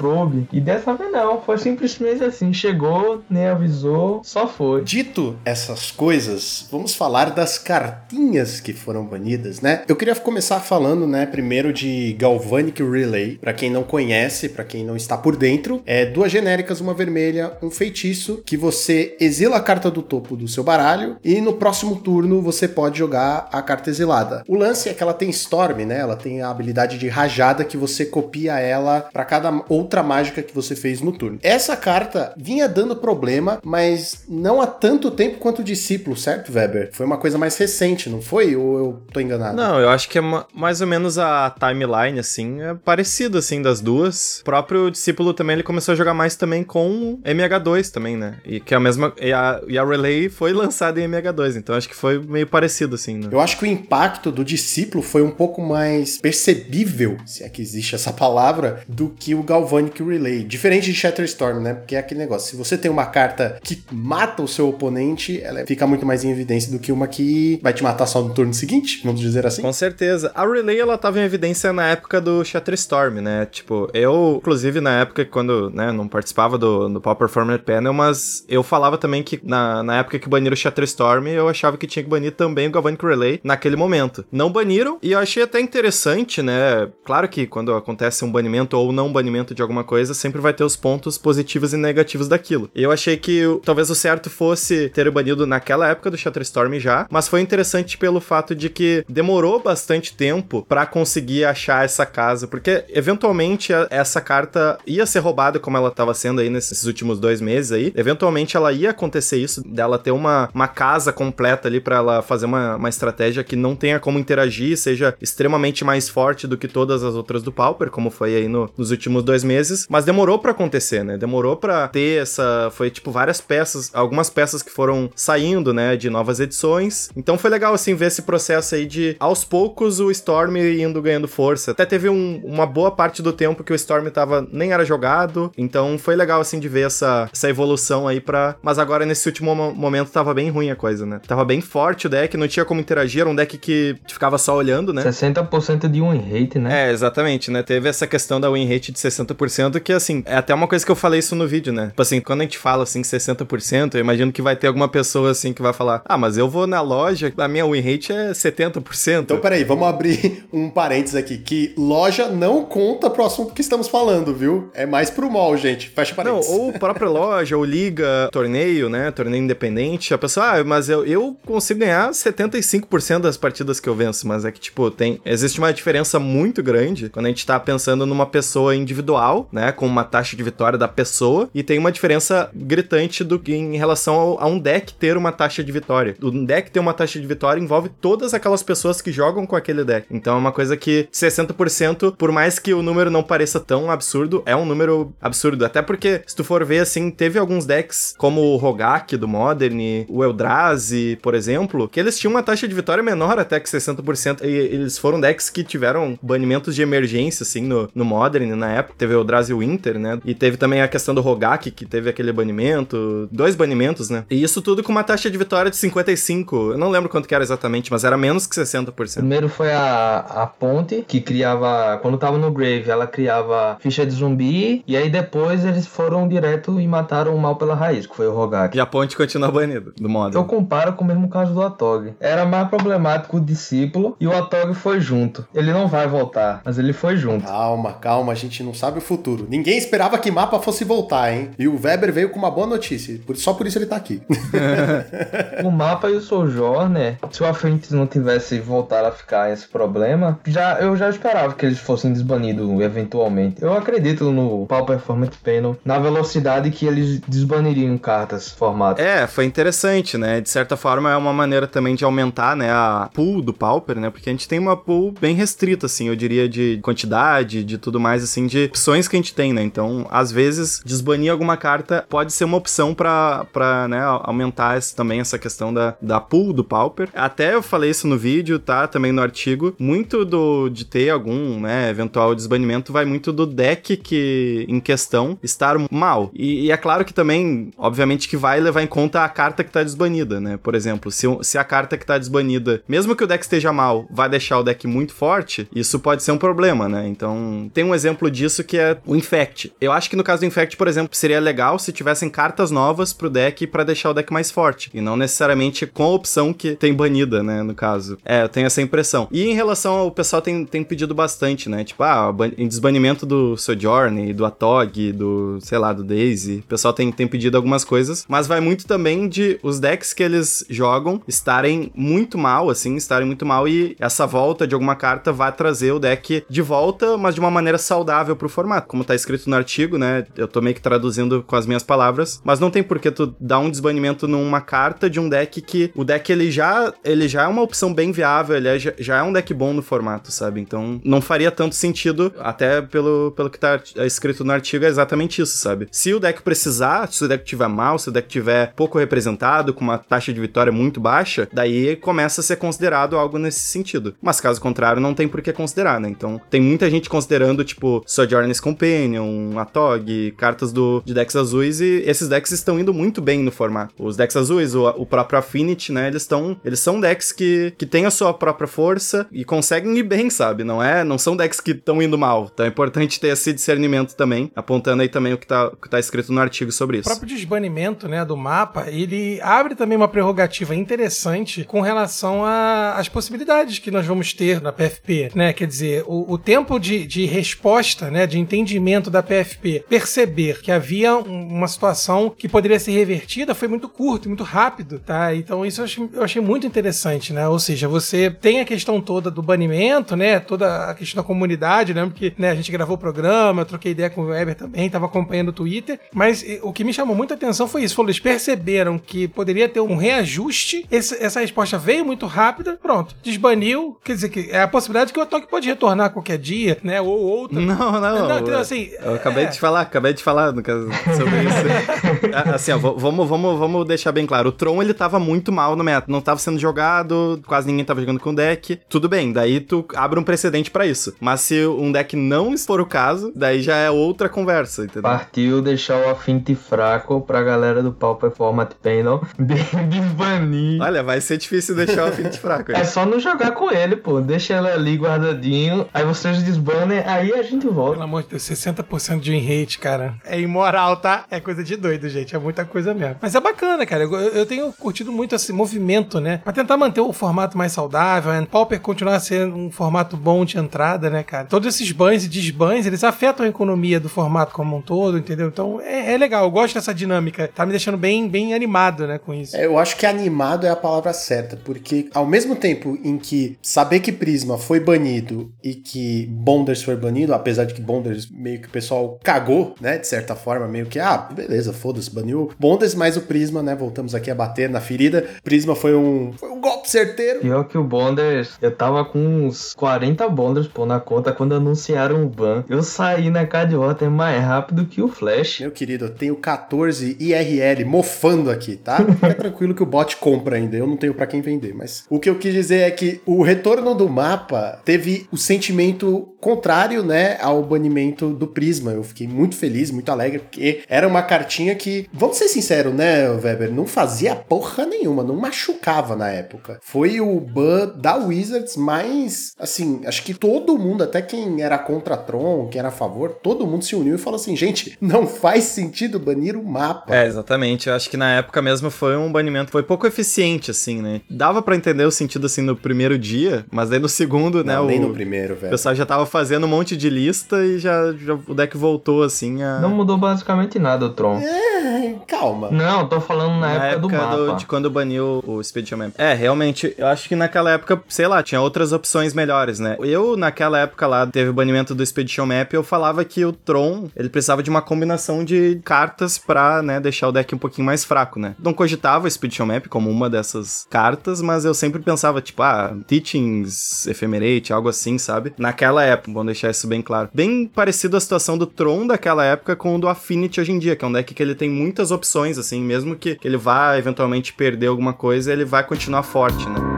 E dessa vez não, foi simplesmente assim, chegou, nem avisou, só foi. Dito essas coisas, vamos falar das cartinhas que foram banidas, né? Eu queria começar falando, né, primeiro de Galvanic Relay. Pra quem não conhece, pra quem não está por dentro, é duas genéricas, uma vermelha, um feitiço que você exila a carta do topo do seu baralho e no próximo turno você pode jogar a carta exilada. O lance é que ela tem Storm, né? Ela tem a habilidade de rajada que você copia ela pra cada outra mágica que você fez no turno. Essa carta vinha dando problema, mas não há tanto tempo quanto o discípulo, certo, Weber? Foi uma coisa mais recente, não foi? Ou eu tô enganado? Não, eu acho que é ma- mais ou menos a timeline, assim, é parecido, assim, das duas. O próprio discípulo também, ele começou a jogar mais também com MH2 também, né? E que é a mesma... E a, e a Relay foi lançada em MH2, então acho que foi meio parecido, assim, né? Eu acho que o impacto do discípulo foi um pouco mais percebível, se é que existe essa palavra, do que o Galvanic Relay. Diferente de Shatterstorm, né? Porque é aquele negócio. Se você tem uma carta que mata o seu oponente, ela fica muito mais em evidência do que uma que vai te matar só no turno seguinte, vamos dizer assim. Com certeza. A Relay, ela tava em evidência na época do Shatterstorm, né? Tipo, eu, inclusive, na época, quando, né, não participava do, do Power Performer Panel, mas eu falava também que na, na época que baniram o Shatterstorm, eu achava que tinha que banir também o Galvanic Relay naquele momento. Não baniram, e eu achei até interessante, né? Claro que quando acontece um banimento ou não banimento de alguma coisa, sempre vai ter os pontos positivos e negativos daquilo. E eu achei que talvez o certo fosse ter banido naquela época do Shatterstorm já, mas foi interessante pelo fato de que demorou bastante tempo pra conseguir achar essa casa, porque eventualmente essa carta ia ser roubada como ela tava sendo aí nesses últimos dois meses aí. Eventualmente ela ia acontecer isso, dela ter uma, uma casa completa ali pra ela fazer uma, uma estratégia que não tenha como interagir, seja extremamente mais forte do que todas as outras do Pauper, como foi aí no- nos últimos dois meses. Mas demorou pra acontecer, né? Demorou pra ter essa. Foi tipo várias peças, algumas peças que foram saindo, né? De novas edições. Então foi legal, assim, ver esse processo aí de aos poucos o Storm indo ganhando força. Até teve um- uma boa parte do tempo que o Storm tava nem era jogado. Então foi legal, assim, de ver essa, essa evolução aí pra. Mas agora nesse último mo- momento tava bem ruim a coisa, né? Tava bem forte o deck, não tinha como interagir, era um deck que ficava só olhando, né? 60% de win rate, né? É, exatamente, né? Teve essa questão da win rate de 60%, que assim, é até uma coisa que eu falei isso no vídeo, né? Tipo assim, quando a gente fala assim 60%, eu imagino que vai ter alguma pessoa assim que vai falar: "Ah, mas eu vou na loja, a minha win rate é 70%". Então, peraí, vamos abrir um parênteses aqui, que loja não conta pro assunto que estamos falando, viu? É mais pro mall, gente. Fecha Não, parênteses. ou própria loja, ou liga, torneio, né? Torneio independente. A pessoa, ah, mas eu, eu consigo ganhar 75% das partidas que eu venço. Mas é que, tipo, tem. Existe uma diferença muito grande quando a gente tá pensando numa pessoa individual, né? Com uma taxa de vitória da pessoa. E tem uma diferença gritante do que em relação ao- a um deck ter uma taxa de vitória. Um deck ter uma taxa de vitória envolve todas aquelas pessoas que jogam com aquele deck. Então é uma coisa que 60%, por mais que o número não pareça tão absurdo, é um número absurdo. Até porque, se tu for ver assim, teve alguns decks, como o Rogak do Modern, o Eldrazi, por exemplo, que eles tinham uma taxa de vitória menor até que 60%. E eles foram decks que tiveram banimentos de emergência, assim, no, no Modern na época. Teve o Eldrazi Winter, né? E teve também a questão do Rogak, que teve aquele banimento. Dois banimentos, né? E isso tudo com uma taxa de vitória de 55. Eu não lembro quanto que era exatamente, mas era menos que 60%. Primeiro foi a, a ponte, que criava. Quando tava no Grave, ela criava ficha de zumbi. E aí depois eles foram direto e mataram o mal pela raiz, que foi o Rogak. E a ponte continua banida do Modern. Eu comparo com o mesmo caso do Atog. Era mais problemático o discípulo e o Atog foi junto. Ele não vai voltar, mas ele foi junto. Calma, calma, a gente não sabe o futuro. Ninguém esperava que mapa fosse voltar, hein? E o Weber veio com uma boa notícia. por- Só por isso ele tá aqui. O mapa e o Sojourner, se o Affinity não tivesse voltado a ficar esse problema, já, eu já esperava que eles fossem desbanidos eventualmente. Eu acredito no Power Performance Panel, na velocidade que eles desbaniriam cartas formato. É, foi interessante, né? De certa forma é uma maneira também de aumentar, né, a pool do Pauper, né? Porque a gente tem uma pool bem restrita, assim, eu diria, de quantidade, de tudo mais, assim, de opções que a gente tem, né? Então, às vezes, desbanir alguma carta pode ser uma opção pra né, aumentar esse- também essa questão da, da pool do Pauper. Até eu falei isso no vídeo, tá? Também no artigo. Muito do de ter algum, né, eventual desbanimento vai muito do deck que em questão estar mal. E, e é claro que também, obviamente, que vai levar em conta a carta que tá desbanida, né? Por exemplo, se, se a carta que tá desbanida, mesmo que o deck esteja mal, vai deixar o deck muito forte, isso pode ser um problema, né? Então, tem um exemplo disso que é o Infect. Eu acho que no caso do Infect, por exemplo, seria legal se tivessem cartas novas pro deck pra deixar o deck mais forte. E não necessariamente com a opção que tem banida, né? No caso. É, eu tenho essa impressão. E em relação ao pessoal tem, tem pedido bastante, né? Tipo, ah, em desbanimento do Sojourn, do Atog, do, sei lá, do Daisy. O pessoal tem, tem pedido algumas coisas. Mas vai muito também de os decks que eles jogam estarem muito mal, assim, estarem muito mal. E essa volta de alguma carta vai trazer o deck de volta, mas de uma maneira saudável pro formato. Como tá escrito no artigo, né? Eu tô meio que traduzindo com as minhas palavras. Mas não tem por que tu dar um desbanimento numa carta de um deck que o deck ele já, ele já é uma opção bem viável, ele é- já, é um deck bom no formato, sabe? Então não faria tanto sentido, até pelo, pelo que tá art- escrito no artigo, é exatamente isso, sabe? Se o deck precisar, se o deck tiver mal, se o deck tiver pouco representado, com uma taxa de vitória muito baixa, daí começa a ser considerado algo nesse sentido. Mas caso contrário, não tem por que considerar, né? Então tem muita gente considerando, tipo, Sojourner's Canyon, Atog, cartas do, de decks azuis, e esses decks estão indo muito bem no formato. Os decks azuis, o, o próprio Affinity, né, eles estão eles são decks que, que têm a sua própria força e conseguem ir bem, sabe? Não é, não são decks que estão indo mal. Então é importante ter esse discernimento também, apontando aí também o que tá, o que tá escrito no artigo sobre O isso. próprio desbanimento né, do mapa, ele abre também uma prerrogativa interessante com relação às possibilidades que nós vamos ter na PFP, né? Quer dizer, o, o tempo de, de resposta, né, de entendimento da PFP, perceber que havia um- uma situação que poderia ser revertida foi muito curto, muito rápido, tá? Então isso eu achei, eu achei muito interessante, né? Ou seja, você tem a questão toda do banimento, né? Toda a questão da comunidade, lembro que né, a gente gravou o programa, eu troquei ideia com o Weber também, tava acompanhando o Twitter, mas o que me chamou muita atenção foi isso, falou, eles perceberam que poderia ter um reajuste, esse- essa resposta veio muito rápida, pronto, desbaniu, quer dizer que é a possibilidade que o Toque pode retornar qualquer dia, né? Ou outra. Não, não. Não, então, assim, eu acabei é. de falar, acabei de falar no caso, sobre isso. Ah, assim, ó, vamos, vamos, vamos deixar bem claro. O Tron, ele tava muito mal no meta. Não tava sendo jogado, quase ninguém tava jogando com o deck. Tudo bem, daí tu abre um precedente pra isso. Mas se um deck não for o caso, daí já é outra conversa, entendeu? Partiu deixar o Affinity fraco pra galera do Pauper Format Panel de- desbanir. Olha, vai ser difícil deixar o Affinity fraco. É só não jogar com ele, pô. Deixa ele ali guardadinho. Aí vocês desbanem, aí a gente volta. Pelo amor de Deus, 60% de win rate, cara. É imoral, tá? É coisa de doido, gente. É muita coisa mesmo. Mas é bacana, cara. Eu, eu tenho curtido muito esse movimento, né? Pra tentar manter o formato mais saudável, a Pauper continuar sendo um formato bom de entrada, né, cara? Todos esses bans e desbans, eles afetam a economia do formato como um todo, entendeu? Então é, é legal. Eu gosto dessa dinâmica. Tá me deixando bem, bem animado, né, com isso. É, Eu acho que animado é a palavra certa, porque ao mesmo tempo em que saber que Prisma foi banido e que Bonders foi banido, apesar de que Bonders meio que o pessoal cagou, né, de certa forma, meio que, ah, beleza, foda-se, baniu Bonders, mas o Prisma, né, voltamos aqui a bater na ferida. Prisma foi um, foi um golpe certeiro. Pior que o Bonders, eu tava com uns 40 Bonders, pô, na conta quando anunciaram o ban. Eu saí na Cardwater mais rápido que o Flash. Meu querido, eu tenho 14 IRL mofando aqui, tá? Fica tranquilo que o bot compra ainda, eu não tenho pra quem vender. Mas o que eu quis dizer é que o retorno do mapa teve o sentimento contrário, né, ao banimento do Prisma. Eu fiquei muito feliz, muito alegre, porque era uma cartinha que, vamos ser sinceros, né, Weber, não fazia porra nenhuma, não machucava na época. Foi o ban da Wizards, mas, assim, acho que todo mundo, até quem era contra Tron, quem era a favor, todo mundo se uniu e falou assim, gente, não faz sentido banir o mapa. É, exatamente. Eu acho que na época mesmo foi um banimento, foi pouco eficiente, assim, né? Dava pra entender o sentido, assim, no primeiro dia, mas aí no segundo, né, Não, o... nem no primeiro, O velho. pessoal já tava fazendo um monte de lista e já, já o deck voltou assim a. Não mudou basicamente nada o Tron. É, calma. Não, tô falando na, época, do mapa. de quando baniu o Expedition Map. É, realmente, eu acho que naquela época, sei lá, tinha outras opções melhores, né? Eu, naquela época lá, teve o banimento do Expedition Map, eu falava que o Tron, ele precisava de uma combinação de cartas pra, né, deixar o deck um pouquinho mais fraco, né? Não cogitava o Expedition Map como uma dessas cartas, mas eu sempre pensava, tipo, ah, Teachings, Ephemerate, algo assim, sabe? Naquela época, vamos deixar isso bem claro. Bem parecido a situação do Tron daquela época com o do Affinity hoje em dia, que é um deck que ele tem muitas opções, assim, mesmo que ele vá eventualmente perder alguma coisa, ele vai continuar forte, né?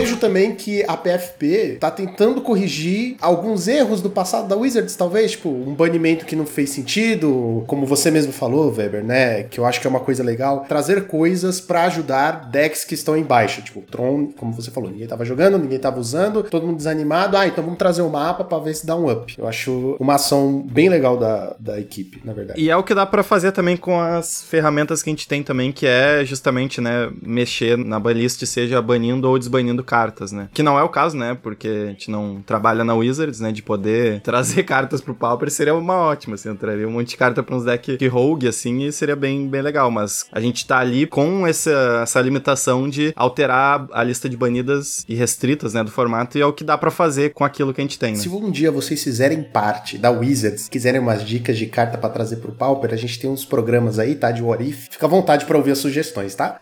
Vejo também que a PFP tá tentando corrigir alguns erros do passado da Wizards, talvez, tipo, um banimento que não fez sentido, como você mesmo falou, Weber, né? Que eu acho que é uma coisa legal, trazer coisas pra ajudar decks que estão em baixa, tipo, Tron, como você falou, ninguém tava jogando, ninguém tava usando, todo mundo desanimado, ah, então vamos trazer o mapa pra ver se dá um up. Eu acho uma ação bem legal da, da equipe, na verdade. E é o que dá pra fazer também com as ferramentas que a gente tem também, que é justamente, né, mexer na banlist, seja banindo ou desbanindo cartas, né? Que não é o caso, né? Porque a gente não trabalha na Wizards, né? De poder trazer cartas pro Pauper seria uma ótima, assim, eu traria um monte de carta pra uns decks de rogue, assim, e seria bem, bem legal. Mas a gente tá ali com essa, essa limitação de alterar a lista de banidas e restritas, né? Do formato, e é o que dá pra fazer com aquilo que a gente tem, né? Se um dia vocês fizerem parte da Wizards, quiserem umas dicas de carta pra trazer pro Pauper, a gente tem uns programas aí, tá? De What If. Fica à vontade pra ouvir as sugestões, tá?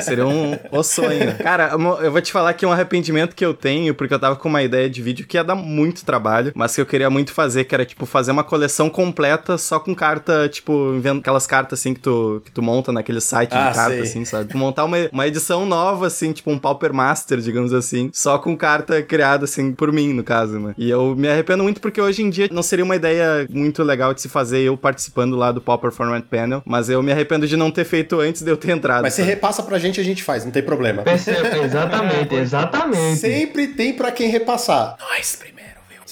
Seria um o sonho. Cara, eu vou te falar que é um arrependimento que eu tenho, porque eu tava com uma ideia de vídeo que ia dar muito trabalho, mas que eu queria muito fazer, que era, tipo, fazer uma coleção completa só com carta, tipo, vendo aquelas cartas, assim, que tu, que tu monta naquele site Ah, de carta, sei. assim, sabe? Tu montar uma, uma edição nova, assim, tipo um Pauper Master, digamos assim, só com carta criada, assim, por mim, no caso, né? E eu me arrependo muito porque hoje em dia não seria uma ideia muito legal de se fazer eu participando lá do Pauper Format Panel, mas eu me arrependo de não ter feito antes de eu ter entrado. Mas você sabe? repassa pra gente, a gente faz, não tem problema. Percebe? Exatamente, exatamente. Sempre tem pra quem repassar. Nós primeiro?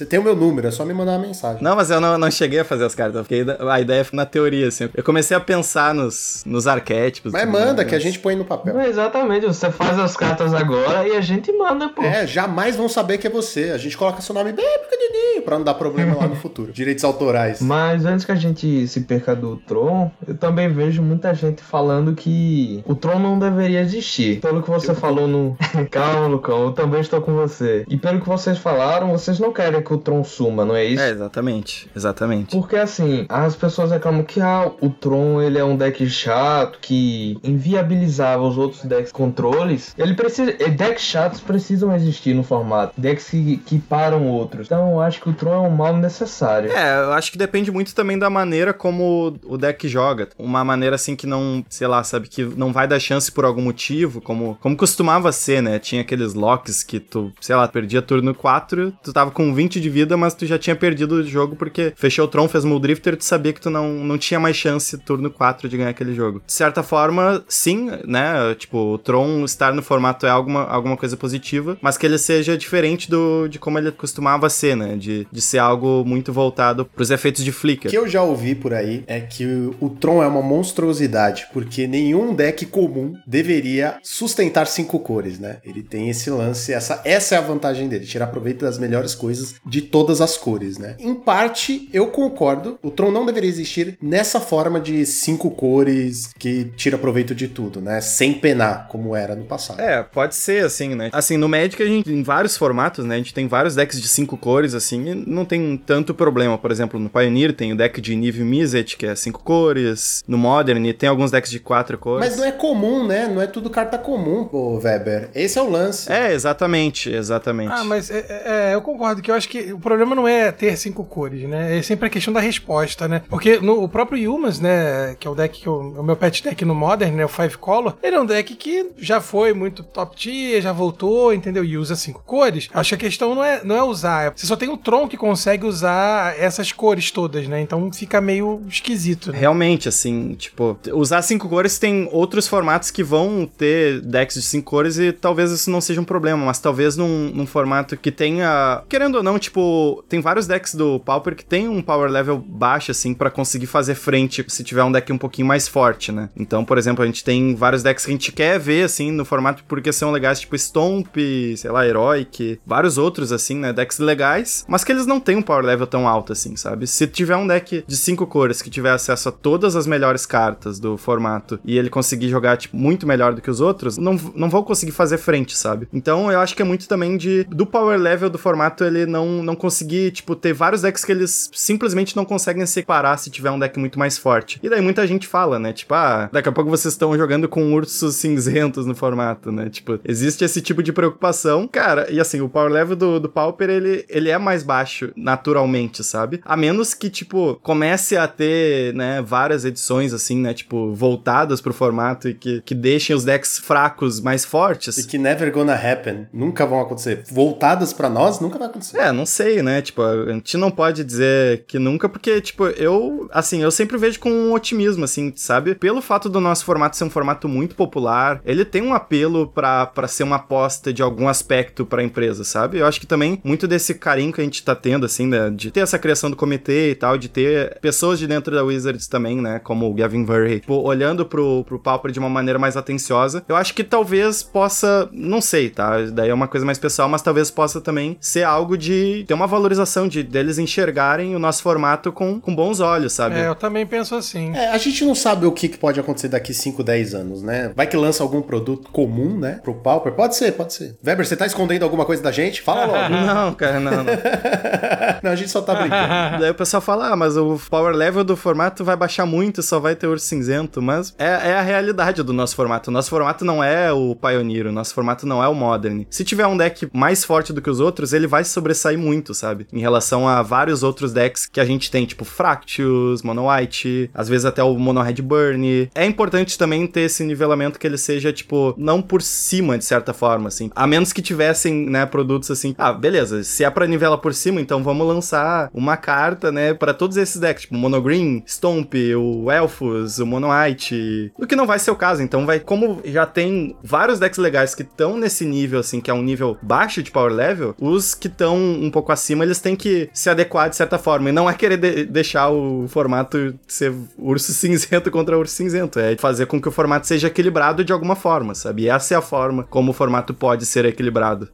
Você tem o meu número, é só me mandar uma mensagem. Não, mas eu não, não cheguei a fazer as cartas. eu Fiquei, a ideia foi na teoria, assim. Eu comecei a pensar nos, nos arquétipos. Mas manda, mais. que a gente põe no papel. Não, Exatamente, você faz as cartas agora e a gente manda, pô. É, jamais vão saber que é você. A gente coloca seu nome bem pequenininho pra não dar problema lá no futuro. Direitos autorais. Mas antes que a gente se perca do Tron, eu também vejo muita gente falando que o Tron não deveria existir. Pelo que você falou no. Calma, Lucão, eu também estou com você. E pelo que vocês falaram, vocês não querem que o Tron suma, não é isso? É, exatamente. Exatamente. Porque assim, as pessoas reclamam que ah, o Tron ele é um deck chato, que inviabilizava os outros decks controles. Ele precisa. eh, Decks chatos precisam existir no formato. Decks que, que param outros. Então eu acho que o Tron é um mal necessário. É, eu acho que depende muito também da maneira como o deck joga. Uma maneira assim que não, sei lá, sabe, que não vai dar chance por algum motivo, como, como costumava ser, né? Tinha aqueles locks que tu, sei lá, perdia turno 4, tu tava com 20 de vida, mas tu já tinha perdido o jogo porque fechou o Tron, fez Muldrifter, tu sabia que tu não, não tinha mais chance turno 4 de ganhar aquele jogo. De certa forma, sim, né? Tipo, o Tron estar no formato é alguma, alguma coisa positiva, mas que ele seja diferente do, de como ele costumava ser, né? De, de ser algo muito voltado pros efeitos de O flicker. que eu já ouvi por aí é que o- o Tron é uma monstruosidade, porque nenhum deck comum deveria sustentar cinco cores, né? Ele tem esse lance, essa, essa é a vantagem dele, tirar proveito das melhores coisas de todas as cores, né? Em parte, eu concordo, o Tron não deveria existir nessa forma de cinco cores que tira proveito de tudo, né? Sem penar, como era no passado. É, pode ser assim, né? Assim, no Magic a gente tem vários formatos, né? A gente tem vários decks de cinco cores, assim, e não tem tanto problema. Por exemplo, no Pioneer tem o deck de Nive Mizzet, que é cinco cores. No Modern tem alguns decks de quatro cores. Mas não é comum, né? Não é tudo carta comum, pô, Weber. Esse é o lance. É, exatamente, exatamente. Ah, mas é, é, eu concordo que eu acho que o problema não é ter cinco cores, né? É sempre a questão da resposta, né? Porque no o próprio Humans, né? Que é o deck que eu, o meu pet deck no Modern, né? O Five Color, ele é um deck que já foi muito top tier, já voltou, entendeu? E usa cinco cores. Acho que a questão não é, não é usar. Você só tem o Tron que consegue usar essas cores todas, né? Então fica meio esquisito, né? Realmente, assim, tipo, usar cinco cores tem outros formatos que vão ter decks de cinco cores e talvez isso não seja um problema, mas talvez num, num formato que tenha. Querendo ou não, tipo, tem vários decks do Pauper que tem um power level baixo, assim, pra conseguir fazer frente se tiver um deck um pouquinho mais forte, né? Então, por exemplo, a gente tem vários decks que a gente quer ver, assim, no formato porque são legais, tipo Stomp, sei lá, Heroic, vários outros, assim, né? Decks legais, mas que eles não têm um power level tão alto, assim, sabe? Se tiver um deck de cinco cores que tiver acesso a todas as melhores cartas do formato e ele conseguir jogar, tipo, muito melhor do que os outros, não, não vão conseguir fazer frente, sabe? Então eu acho que é muito também de do power level do formato ele não, não conseguir, tipo, ter vários decks que eles simplesmente não conseguem separar se tiver um deck muito mais forte. E daí muita gente fala, né? Tipo, ah, daqui a pouco vocês estão jogando com ursos cinzentos no formato, né? Tipo, existe esse tipo de preocupação, cara. E assim, o power level do, do Pauper, ele, ele é mais baixo naturalmente, sabe? A menos que, tipo, comece a ter, né, várias edições, assim, né? Tipo, voltadas pro formato e que, que deixem os decks fracos mais fortes. E que never gonna happen. Nunca vão acontecer. Voltadas pra nós, nunca vai acontecer. É, não sei, né? Tipo, a gente não pode dizer que nunca, porque, tipo, eu, assim, eu sempre vejo com um otimismo, assim, sabe? Pelo fato do nosso formato ser um formato muito popular, ele tem um apelo pra ser uma aposta de algum aspecto pra empresa, sabe? Eu acho que também muito desse carinho que a gente tá tendo, assim, né? De ter essa criação do comitê e tal, de ter pessoas de dentro da Wizards também, né? Como o Gavin Verhey, tipo, olhando pro, pro Pauper de uma maneira mais atenciosa. Eu acho que talvez possa, não sei, tá? Daí é uma coisa mais pessoal, mas talvez possa também ser algo de de ter uma valorização, de deles enxergarem o nosso formato com, com bons olhos, sabe? É, eu também penso assim. É, a gente não sabe o que que pode acontecer daqui 5, 10 anos, né? Vai que lança algum produto comum, né? Pro Pauper. Pode ser, pode ser. Weber, você tá escondendo alguma coisa da gente? Fala logo. Não, cara, não, não. não, a gente só tá brincando. Daí o pessoal fala, ah, mas o power level do formato vai baixar muito, só vai ter urso cinzento. Mas é, é a realidade do nosso formato. O nosso formato não é o Pioneer, o nosso formato não é o Modern. Se tiver um deck mais forte do que os outros, ele vai sobressair muito, sabe? Em relação a vários outros decks que a gente tem, tipo Fractus, Mono White, às vezes até o Mono Red Burn. É importante também ter esse nivelamento que ele seja, tipo, não por cima, de certa forma, assim. A menos que tivessem, né, produtos assim. Ah, beleza, se é pra nivelar por cima, então vamos lançar uma carta, né, pra todos esses decks, tipo Mono Green, Stomp, o Elfos, o Mono White. O que não vai ser o caso, então vai. Como já tem vários decks legais que estão nesse nível, assim, que é um nível baixo de power level, os que estão um pouco acima, eles têm que se adequar de certa forma. E não é querer de- deixar o formato ser urso cinzento contra urso cinzento. É fazer com que o formato seja equilibrado de alguma forma, sabe? E essa é a forma como o formato pode ser equilibrado.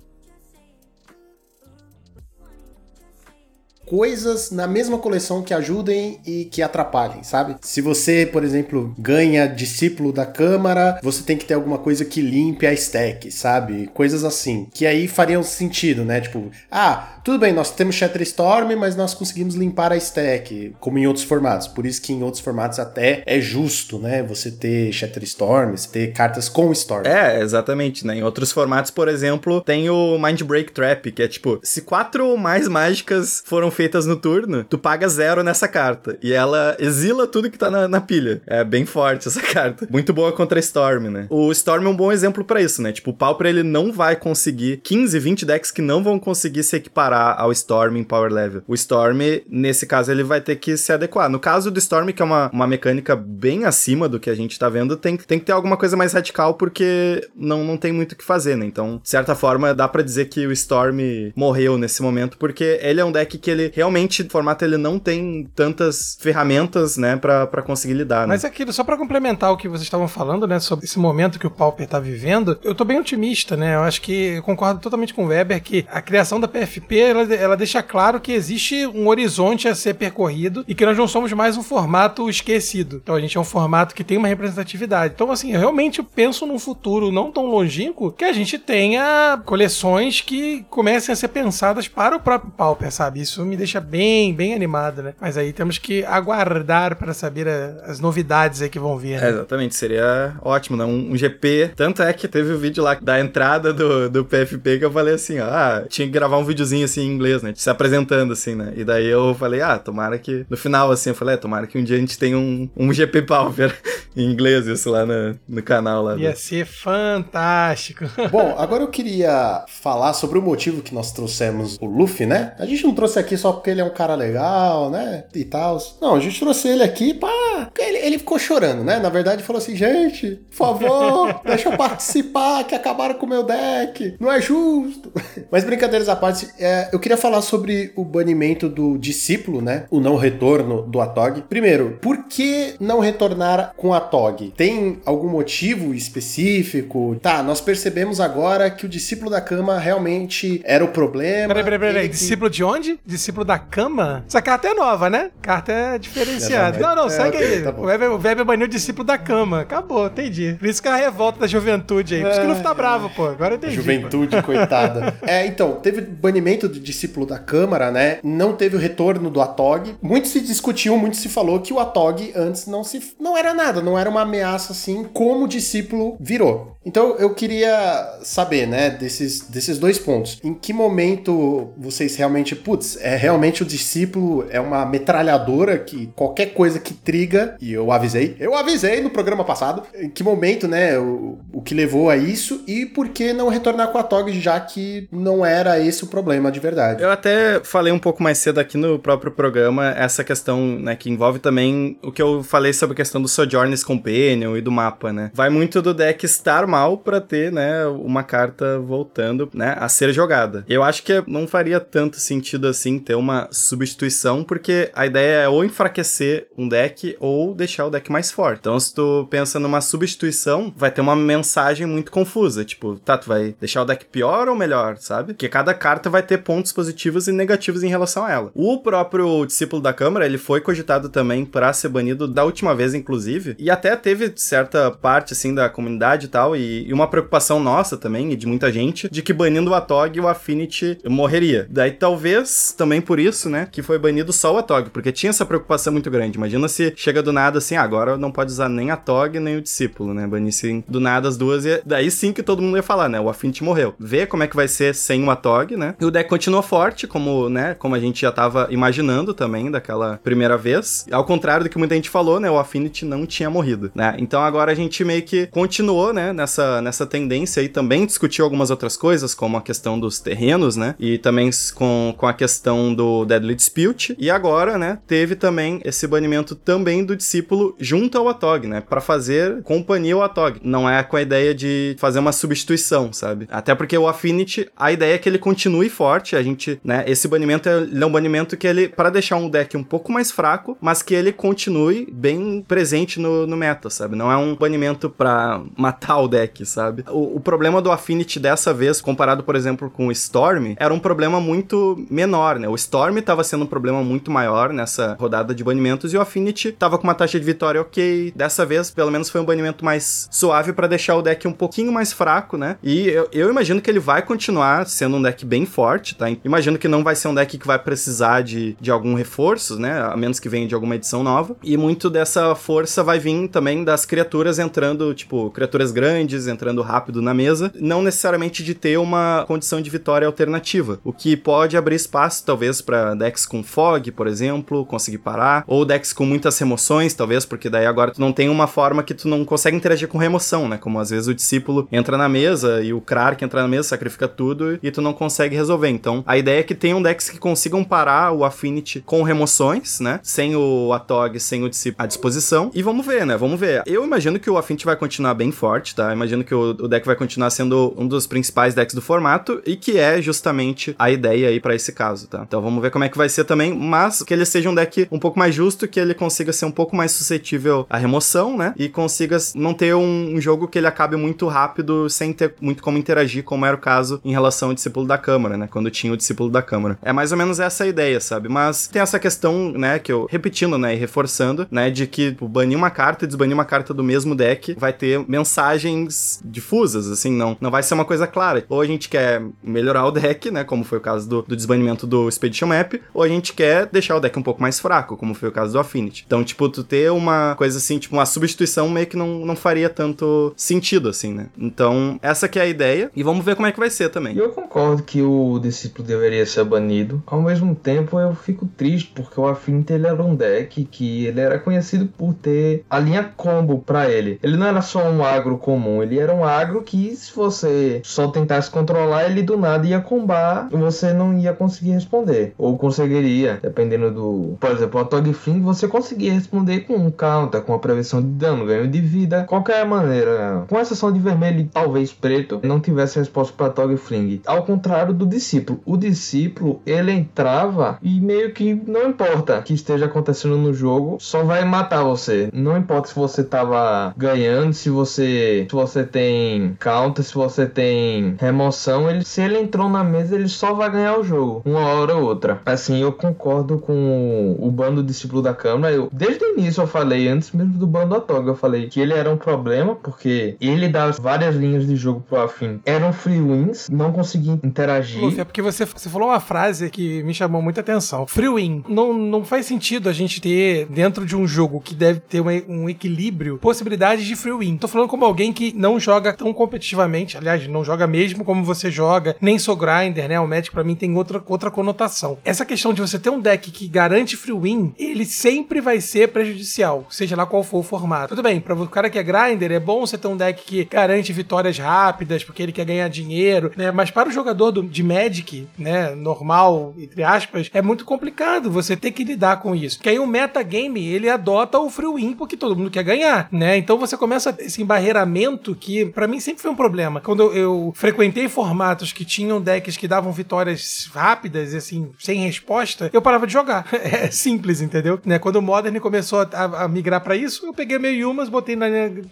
Coisas na mesma coleção que ajudem e que atrapalhem, sabe? Se você, por exemplo, ganha discípulo da Câmara, você tem que ter alguma coisa que limpe a stack, sabe? Coisas assim. Que aí fariam sentido, né? Tipo, ah, tudo bem, nós temos Shatterstorm, mas nós conseguimos limpar a stack, como em outros formatos. Por isso que em outros formatos até é justo, né? Você ter Shatterstorm, você ter cartas com Storm. É, exatamente, né? Em outros formatos, por exemplo, tem o Mind Break Trap, que é tipo, se quatro ou mais mágicas foram feitas no turno, tu paga zero nessa carta. E ela exila tudo que tá na, na pilha. É bem forte essa carta. Muito boa contra Storm, né? O Storm é um bom exemplo pra isso, né? Tipo, o Pauper ele não vai conseguir 15, 20 decks que não vão conseguir se equiparar ao Storm em power level. O Storm, nesse caso, ele vai ter que se adequar. No caso do Storm, que é uma, uma mecânica bem acima do que a gente tá vendo, tem, tem que ter alguma coisa mais radical, porque não, não tem muito o que fazer, né? Então, de certa forma, dá pra dizer que o Storm morreu nesse momento, porque ele é um deck que ele realmente, o formato, ele não tem tantas ferramentas, né, pra conseguir lidar, né? Mas aquilo, só pra complementar o que vocês estavam falando, né, sobre esse momento que o Pauper tá vivendo, eu tô bem otimista, né? Eu acho que eu concordo totalmente com o Weber que a criação da PFP, ela, ela deixa claro que existe um horizonte a ser percorrido e que nós não somos mais um formato esquecido. Então a gente é um formato que tem uma representatividade. Então, assim, eu realmente penso num futuro não tão longínquo que a gente tenha coleções que comecem a ser pensadas para o próprio Pauper, sabe? Isso me deixa bem, bem animado, né? Mas aí temos que aguardar para saber a- as novidades aí que vão vir. É, Né? exatamente, seria ótimo, né? Um, um GP. Tanto é que teve o vídeo lá da entrada do, do PFP que eu falei assim, ó, ah, tinha que gravar um videozinho assim em inglês, né? Se apresentando, assim, né? E daí eu falei, ah, tomara que. No final, assim, eu falei, é, tomara que um dia a gente tenha um, um GP Pauper em inglês, isso lá no, no canal lá. do- Ia ser fantástico. Bom, agora eu queria falar sobre o motivo que nós trouxemos o Luffy, né? A gente não trouxe aqui só porque ele é um cara legal, né? E tal. Não, a gente trouxe ele aqui pra. Ele, ele ficou chorando, né? Na verdade, falou assim: gente, por favor, deixa eu participar, que acabaram com o meu deck. Não é justo. Mas brincadeiras à parte, é, eu queria falar sobre o banimento do discípulo, né? O não retorno do Atog. Primeiro, por que não retornar com a Tog? Tem algum motivo específico? Tá, nós percebemos agora que o discípulo da cama realmente era o problema. Peraí, peraí, peraí. que- Discípulo de onde? Discípulo da cama? Essa carta é nova, né? Carta é diferenciada. Não, não, É, segue aí. tá o, Weber, o Weber baniu o discípulo da cama. Acabou, entendi. Por isso que é a revolta da juventude aí. Por isso que o Luffy tá bravo, pô. Agora eu entendi. pô. Juventude, coitada. É, então, teve banimento do discípulo da Câmara, né? Não teve o retorno do Atog. Muito se discutiu, muito se falou que o Atog antes não se não era nada, não era uma ameaça assim como o discípulo virou. Então eu queria saber, né, desses, desses dois pontos. Em que momento vocês realmente, putz, é realmente o discípulo é uma metralhadora que qualquer coisa que triga, e eu avisei, eu avisei no programa passado, em que momento, né, o, o que levou a isso e por que não retornar com a Tog, já que não era esse o problema de verdade. Eu até falei um pouco mais cedo aqui no próprio programa essa questão, né, que envolve também o que eu falei sobre a questão do Sojourner's Companion e do mapa, né? Vai muito do deck estar mal pra ter, né, uma carta voltando, né, a ser jogada. Eu acho que não faria tanto sentido assim ter uma substituição, porque a ideia é ou enfraquecer um deck ou deixar o deck mais forte. Então, se tu pensa numa substituição, vai ter uma mensagem muito confusa. Tipo, tá, tu vai deixar o deck pior ou melhor, sabe? Porque cada carta vai ter pontos positivos e negativos em relação a ela. O próprio discípulo da Câmara, ele foi cogitado também para ser banido da última vez, inclusive. E até teve certa parte, assim, da comunidade e tal, e, e uma preocupação nossa também, e de muita gente, de que banindo o Atog, o Affinity morreria. Daí talvez também por isso, né, que foi banido só o Atog, porque tinha essa preocupação muito grande. Imagina se chega do nada assim, ah, agora não pode usar nem a Tog nem o discípulo, né? Banissem do nada as duas e daí sim que todo mundo ia falar, né? O Affinity morreu. Vê como é que vai ser sem o Atog, né? E o deck continuou forte, como, né, como a gente já tava imaginando também daquela primeira vez. Ao contrário do que muita gente falou, né, o Affinity não tinha morrido, né? Então agora a gente meio que continuou, né, nessa nessa tendência e também discutiu algumas outras coisas, como a questão dos terrenos, né? E também com, com a questão do Deadly Dispute. E agora, né, teve também esse banimento também do discípulo junto ao Atog, né? Para fazer companhia ao Atog. Não é com a ideia de fazer uma substituição, sabe? Até porque o Affinity, a ideia é que ele continue forte. A gente, né? Esse banimento é, é um banimento que ele, para deixar um deck um pouco mais fraco, mas que ele continue bem presente no, no meta, sabe? Não é um banimento pra matar o deck, sabe? O, o problema do Affinity dessa vez, comparado, por exemplo, com o Storm, era um problema muito menor, né? O Storm tava sendo um problema muito maior nessa rodada de banimentos e o Affinity tava com uma taxa de vitória ok. Dessa vez, pelo menos, foi um banimento mais suave para deixar o deck um pouquinho mais fraco, né? E eu, eu, imagino que ele vai continuar sendo um deck bem forte, tá? Imagino que não vai ser um deck que vai precisar de, de algum reforço, né? A menos que venha de alguma edição nova. E muito dessa força vai vir também das criaturas entrando, tipo, criaturas grandes, entrando rápido na mesa. Não necessariamente de ter uma condição de vitória alternativa. O que pode abrir espaço, talvez, para decks com fog, por exemplo, conseguir parar. Ou decks com muitas remoções, talvez, porque daí agora tu não tem uma forma que tu não consegue interagir com remoção, né? Como às vezes o discípulo entra na mesa e o Krar que entra na mesa sacrifica tudo e tu não consegue resolver. Então, a ideia é que tenham decks que consigam parar o Affinity com remoções, né? Sem o Atog, sem o discípulo à disposição. E vamos ver, né? Vamos ver. Eu imagino que o Affinity vai continuar bem forte, tá? Imagino que o, o deck vai continuar sendo um dos principais decks do formato e que é justamente a ideia aí para esse caso, tá? Então vamos ver como é que vai ser também, mas que ele seja um deck um pouco mais justo, que ele consiga ser um pouco mais suscetível à remoção, né? E consiga não ter um, um jogo que ele acabe muito rápido sem ter muito como interagir, como era o caso em relação ao discípulo da Câmara, né? Quando tinha o discípulo da Câmara. É mais ou menos essa a ideia, sabe? Mas tem essa questão, né, que eu repetindo, né, e reforçando, né, de que tipo, banir uma carta e desbanir uma carta do mesmo deck vai ter mensagens difusas, assim, não, não vai ser uma coisa clara. Ou a gente quer melhorar o deck, né, como foi o caso do, do desbanimento do Expedition Map, ou a gente quer deixar o deck um pouco mais fraco, como foi o caso do Affinity. Então, tipo, tu ter uma coisa assim, tipo, uma substituição meio que não, não faria tanto sentido, assim, né? Então, essa que é a ideia, e vamos ver como é que vai ser também. Eu concordo que o discípulo deveria ser banido. Ao mesmo tempo, eu fico triste porque o Affinity ele era um deck que ele era conhecido por ter a linha combo para ele. Ele não era só um agro comum, ele era um agro que se você só tentasse controlar ele do nada ia combar você não ia conseguir responder. Ou conseguiria, dependendo do. Por exemplo, a Tog Fling você conseguia responder com um counter, com a prevenção de dano, ganho de vida, qualquer maneira. Com exceção de vermelho e talvez preto, não tivesse resposta para Tog Fling. Ao contrário do discípulo. O discípulo, ele entrava e meio que não importa o que esteja acontecendo no jogo, só vai matar você. Não importa se você tava ganhando, se você se você tem counter, se você tem remoção, ele se ele entrou na mesa, ele só vai ganhar o jogo, uma hora outra. Assim, eu concordo com o bando discípulo da Câmara. Eu, desde o início eu falei, antes mesmo do bando Atog, eu falei que ele era um problema, porque ele dá várias linhas de jogo pro Afim. Eram free wins, não conseguia interagir. Luffy, é porque você, você falou uma frase que me chamou muita atenção. Free win. Não, não faz sentido a gente ter, dentro de um jogo que deve ter uma- um equilíbrio, possibilidades de free win. Tô falando como alguém que não joga tão competitivamente, aliás, não joga mesmo como você joga, nem sou grinder, né? O Magic pra mim tem outra, outra conotação. Essa questão de você ter um deck que garante free win, ele sempre vai ser prejudicial, seja lá qual for o formato. Tudo bem, para o cara que é grinder, é bom você ter um deck que garante vitórias rápidas, porque ele quer ganhar dinheiro, né? Mas para o jogador do- de Magic, né, normal, entre aspas, é muito complicado você ter que lidar com isso. Porque aí o metagame, ele adota o free win porque todo mundo quer ganhar, né? Então você começa esse embarreiramento que pra mim sempre foi um problema. Quando eu, eu frequentei formatos que tinham decks que davam vitórias rápidas, assim, sem resposta, eu parava de jogar. É simples, entendeu? Né? Quando o Modern começou a, a migrar pra isso, eu peguei meio Yumas, botei na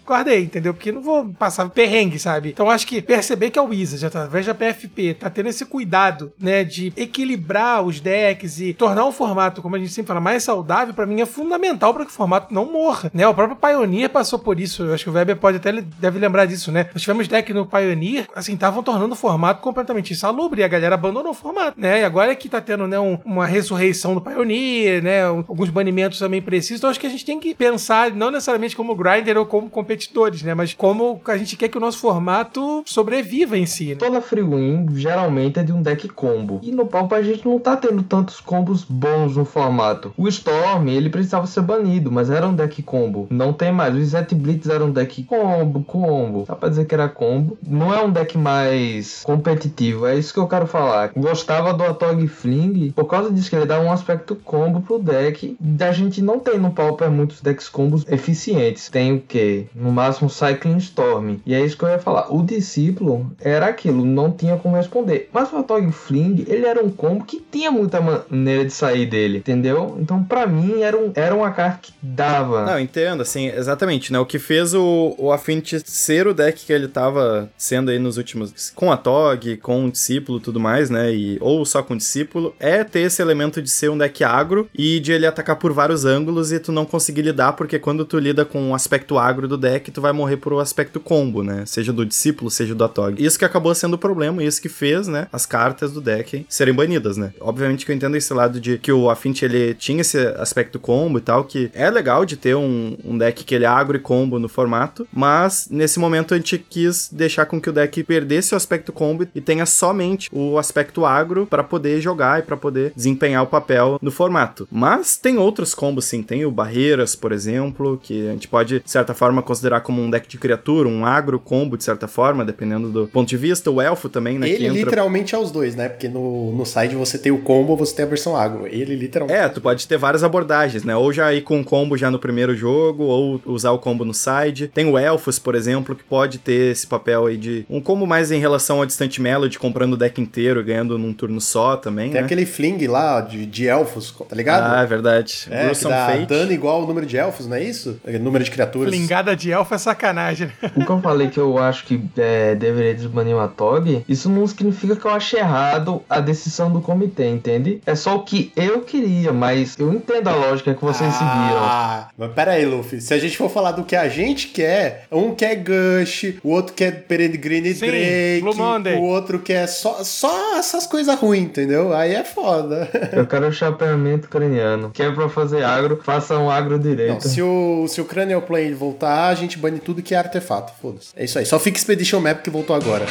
guardei, entendeu? Porque não vou passar perrengue, sabe? Então acho que perceber que a Wizard, através da PFP, tá tendo esse cuidado, né, de equilibrar os decks e tornar um formato, como a gente sempre fala, mais saudável, pra mim é fundamental para que o formato não morra, né? O próprio Pioneer passou por isso, eu acho que o Weber pode até deve lembrar disso, né? Nós tivemos deck no Pioneer, assim, estavam tornando o formato completamente insalubre e a galera abandonou o formato, né? E agora é que tá tendo, né, um- uma ressurreição do Pioneer, né? um- Alguns banimentos também precisos. Então acho que a gente tem que pensar, não necessariamente como grinder ou como competidores, né? Mas como a gente quer que o nosso formato sobreviva em si, né? Toda free win geralmente é de um deck combo. E no Pauper a gente não tá tendo tantos combos bons no formato. O Storm, ele precisava ser banido, mas era um deck combo. Não tem mais. O Zet Blitz era um deck combo, combo. Dá pra dizer que era combo. Não é um deck mais competitivo. É isso que eu quero falar. Gostava do Atog Fling por causa disso, que ele dá um aspecto combo pro deck. A gente não tem no Pauper muitos decks combos eficientes. Tem o que? No máximo Cycling Storm. E é isso que eu ia falar. O discípulo era aquilo, não tinha como responder. Mas o Atog Fling, ele era um combo que tinha muita maneira de sair dele, entendeu? Então, pra mim, era, um, era uma carta que dava. Não, entendo, assim, exatamente, né? O que fez o, o Affinity ser o deck que ele tava sendo aí nos últimos. Com a Tog, com o discípulo tudo mais, né? E, ou só com o discípulo, é ter esse elemento de ser um deck agro e de ele atacar por vários ângulos e tu não conseguir lidar, porque quando tu lida com o aspecto agro do deck, tu vai morrer por o aspecto combo, né? Seja do discípulo, seja do Atog. Isso que acabou sendo o problema, isso que fez, né? As cartas do deck serem banidas, né? Obviamente que eu entendo esse lado de que o Affinity ele tinha esse aspecto combo e tal, que é legal de ter um, um deck que ele é agro e combo no formato, mas nesse momento a gente quis deixar com que o deck perdesse o aspecto combo e tenha somente o aspecto agro para poder jogar e para poder desempenhar o papel no formato. Mas tem outros combos sim, tem o Barreiras, por exemplo, que a gente pode de certa forma considerar como um deck de criatura, um agro combo de certa forma, dependendo do ponto de vista, o elfo também, né, Ele entra literalmente é os dois, né? Porque no, no side você tem o combo, você tem a versão agro. Ele literalmente. É, tu pode ter várias abordagens, né? Ou já ir com o combo já no primeiro jogo, ou usar o combo no side. Tem o Elfos, por exemplo, que pode ter esse papel aí de um combo mais em relação ao Distant Melody, comprando o deck inteiro, ganhando num turno só também, Tem né? aquele fling lá de, de elfos, tá ligado? Ah, é verdade. é, que Gruesome dá Fate. dano igual ao número de elfos, não é isso? É, Número de criaturas. Flingada de elfo é sacanagem. né? O que eu falei que eu acho que é, deveria desbanir o Atog, isso não significa que eu acho errado a decisão do comitê, entende? É só o que eu queria, mas eu entendo a lógica que vocês seguiram. Ah, mas pera aí, Luffy. Se a gente for falar do que a gente quer, um quer Gush, o outro quer Peregrine Sim, Drake, o outro quer só, só essas coisas ruins, entendeu? Aí é foda. Eu quero o chapeamento craniano. Que é pra fazer agro, faça um agro Não, direito. se o, se o Cranial Plane voltar, a gente bane tudo que é artefato. Foda-se. É isso aí. Só fica Expedition Map que voltou agora.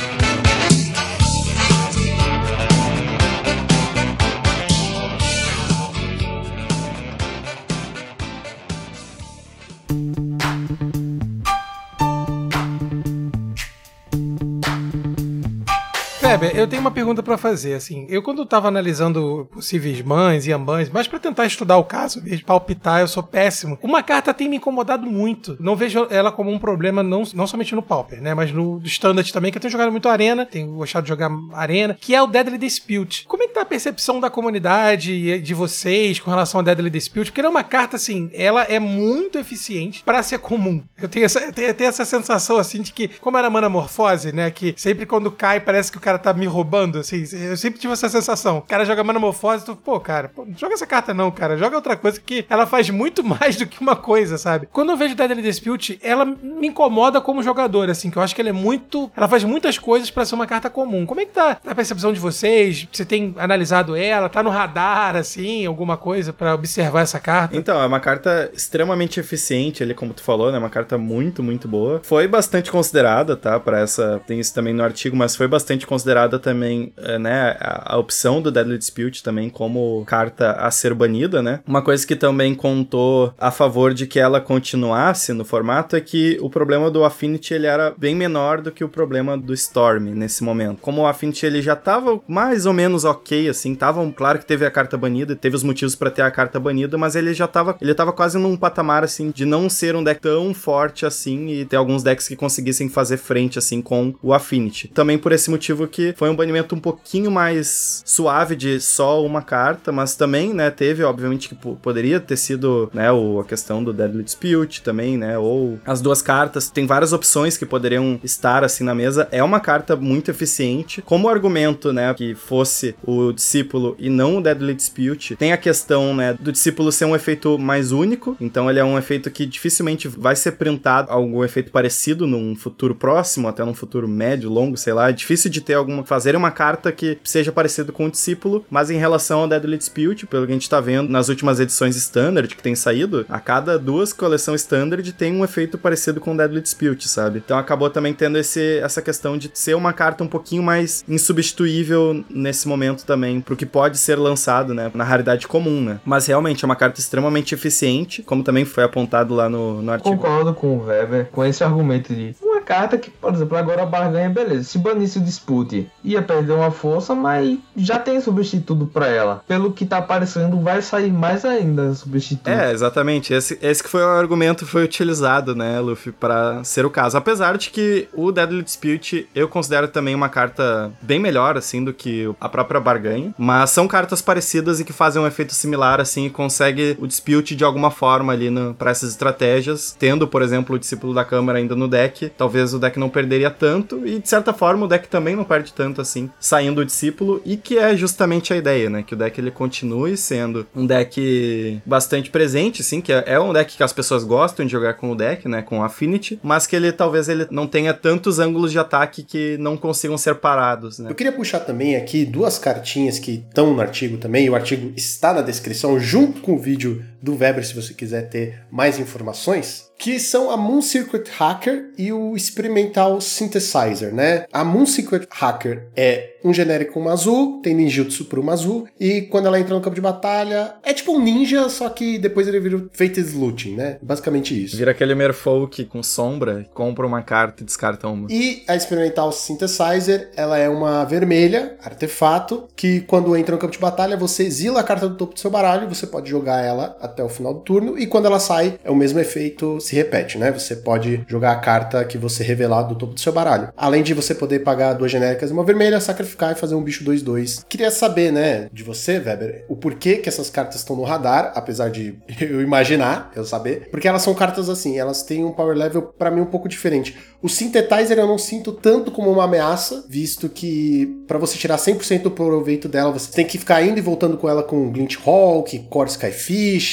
Kleber, eu tenho uma pergunta pra fazer, assim. Eu quando tava analisando possíveis mães e ambãs, mas pra tentar estudar o caso, mesmo palpitar, eu sou péssimo. Uma carta tem me incomodado muito. Não vejo ela como um problema não, não somente no Pauper, né, mas no Standard também, que eu tenho jogado muito Arena, tenho gostado de jogar Arena, que é o Deadly Dispute. Como é que tá a percepção da comunidade de vocês com relação ao Deadly Dispute? Porque ela é uma carta, assim, ela é muito eficiente pra ser comum. Eu tenho essa, eu tenho, tenho essa sensação, assim, de que, como era Manamorfose, né, que sempre quando cai parece que o cara tá me roubando, assim, eu sempre tive essa sensação. O cara joga Manamorfose, tu, pô, cara, pô, não joga essa carta não, cara, joga outra coisa que ela faz muito mais do que uma coisa, sabe? Quando eu vejo Deadly Dispute, ela me incomoda como jogador, assim, que eu acho que ela é muito, ela faz muitas coisas pra ser uma carta comum. Como é que tá a percepção de vocês? Você tem analisado ela? Tá no radar, assim, alguma coisa pra observar essa carta? Então, é uma carta extremamente eficiente ali, como tu falou, né? Uma carta muito, muito boa. Foi bastante considerada, tá? Pra essa. Tem isso também no artigo, mas foi bastante considerada também, é, né? A, a opção do Deadly Dispute também como carta a ser banida, né? Uma coisa que também contou a favor de que ela continuasse no formato é que o problema do Affinity ele era bem menor do que o problema do Storm nesse momento. Como o Affinity ele já tava mais ou menos ok, assim, tava claro que teve a carta banida, teve os motivos pra ter a carta banida, mas ele já tava, ele tava quase num patamar assim de não ser um deck tão forte assim e ter alguns decks que conseguissem fazer frente assim com o Affinity. Também por esse motivo que foi um banimento um pouquinho mais suave de só uma carta, mas também, né, teve, obviamente, que po- poderia ter sido, né, o, a questão do Deadly Dispute também, né, ou as duas cartas. Tem várias opções que poderiam estar, assim, na mesa. É uma carta muito eficiente. Como argumento, né, que fosse o discípulo e não o Deadly Dispute, tem a questão, né, do discípulo ser um efeito mais único, então ele é um efeito que dificilmente vai ser printado algum efeito parecido num futuro próximo, até num futuro médio, longo, sei lá. É difícil de ter alguma. fazer uma carta que seja parecido com o discípulo, mas em relação ao Deadly Dispute, pelo que a gente tá vendo nas últimas edições Standard que tem saído, a cada duas coleções Standard tem um efeito parecido com o Deadly Dispute, sabe? Então acabou também tendo esse, essa questão de ser uma carta um pouquinho mais insubstituível nesse momento também, pro que pode ser lançado, né? Na raridade comum, né? Mas realmente é uma carta extremamente eficiente, como também foi apontado lá no, no artigo. Concordo com o Weber com esse argumento de carta que, por exemplo, agora a barganha, beleza. Se banisse o dispute, ia perder uma força, mas já tem substituto pra ela. Pelo que tá aparecendo, vai sair mais ainda substituto. É, exatamente. Esse, esse que foi o argumento foi utilizado, né, Luffy, pra ser o caso. Apesar de que o Deadly Dispute eu considero também uma carta bem melhor, assim, do que a própria barganha. Mas são cartas parecidas e que fazem um efeito similar, assim, e consegue o Dispute de alguma forma ali pra essas estratégias. Tendo, por exemplo, o Discípulo da Câmara ainda no deck, talvez o deck não perderia tanto. E, de certa forma, o deck também não perde tanto, assim, saindo o Discípulo. E que é justamente a ideia, né? Que o deck ele continue sendo um deck bastante presente, assim, que é, é um deck que as pessoas gostam de jogar com o deck, né? Com Affinity, mas que ele talvez ele não tenha tantos ângulos de ataque que não consigam ser parados, né? Eu queria puxar também aqui duas cartinhas que estão no artigo também, o artigo está na descrição, junto com o vídeo do Weber, se você quiser ter mais informações, que são a Moon Circuit Hacker e o Experimental Synthesizer, né? A Moon Circuit Hacker é um genérico uma azul, tem ninjutsu por uma azul, e quando ela entra no campo de batalha, é tipo um ninja, só que depois ele vira o Fated Looting, né? Basicamente isso. Vira aquele Merfolk com sombra, compra uma carta e descarta uma. E a Experimental Synthesizer, ela é uma vermelha, artefato, que quando entra no campo de batalha, você exila a carta do topo do seu baralho, você pode jogar ela até o final do turno, e quando ela sai, é o mesmo efeito, se repete, né? Você pode jogar a carta que você revelar do topo do seu baralho. Além de você poder pagar duas genéricas e uma vermelha, sacrificar e fazer um bicho 2-2. Queria saber, né, de você, Weber, o porquê que essas cartas estão no radar, apesar de eu imaginar, eu saber, porque elas são cartas assim, elas têm um power level para mim um pouco diferente. O Synthetizer eu não sinto tanto como uma ameaça, visto que para você tirar 100% do proveito dela, você tem que ficar indo e voltando com ela com Glint Hawk, Core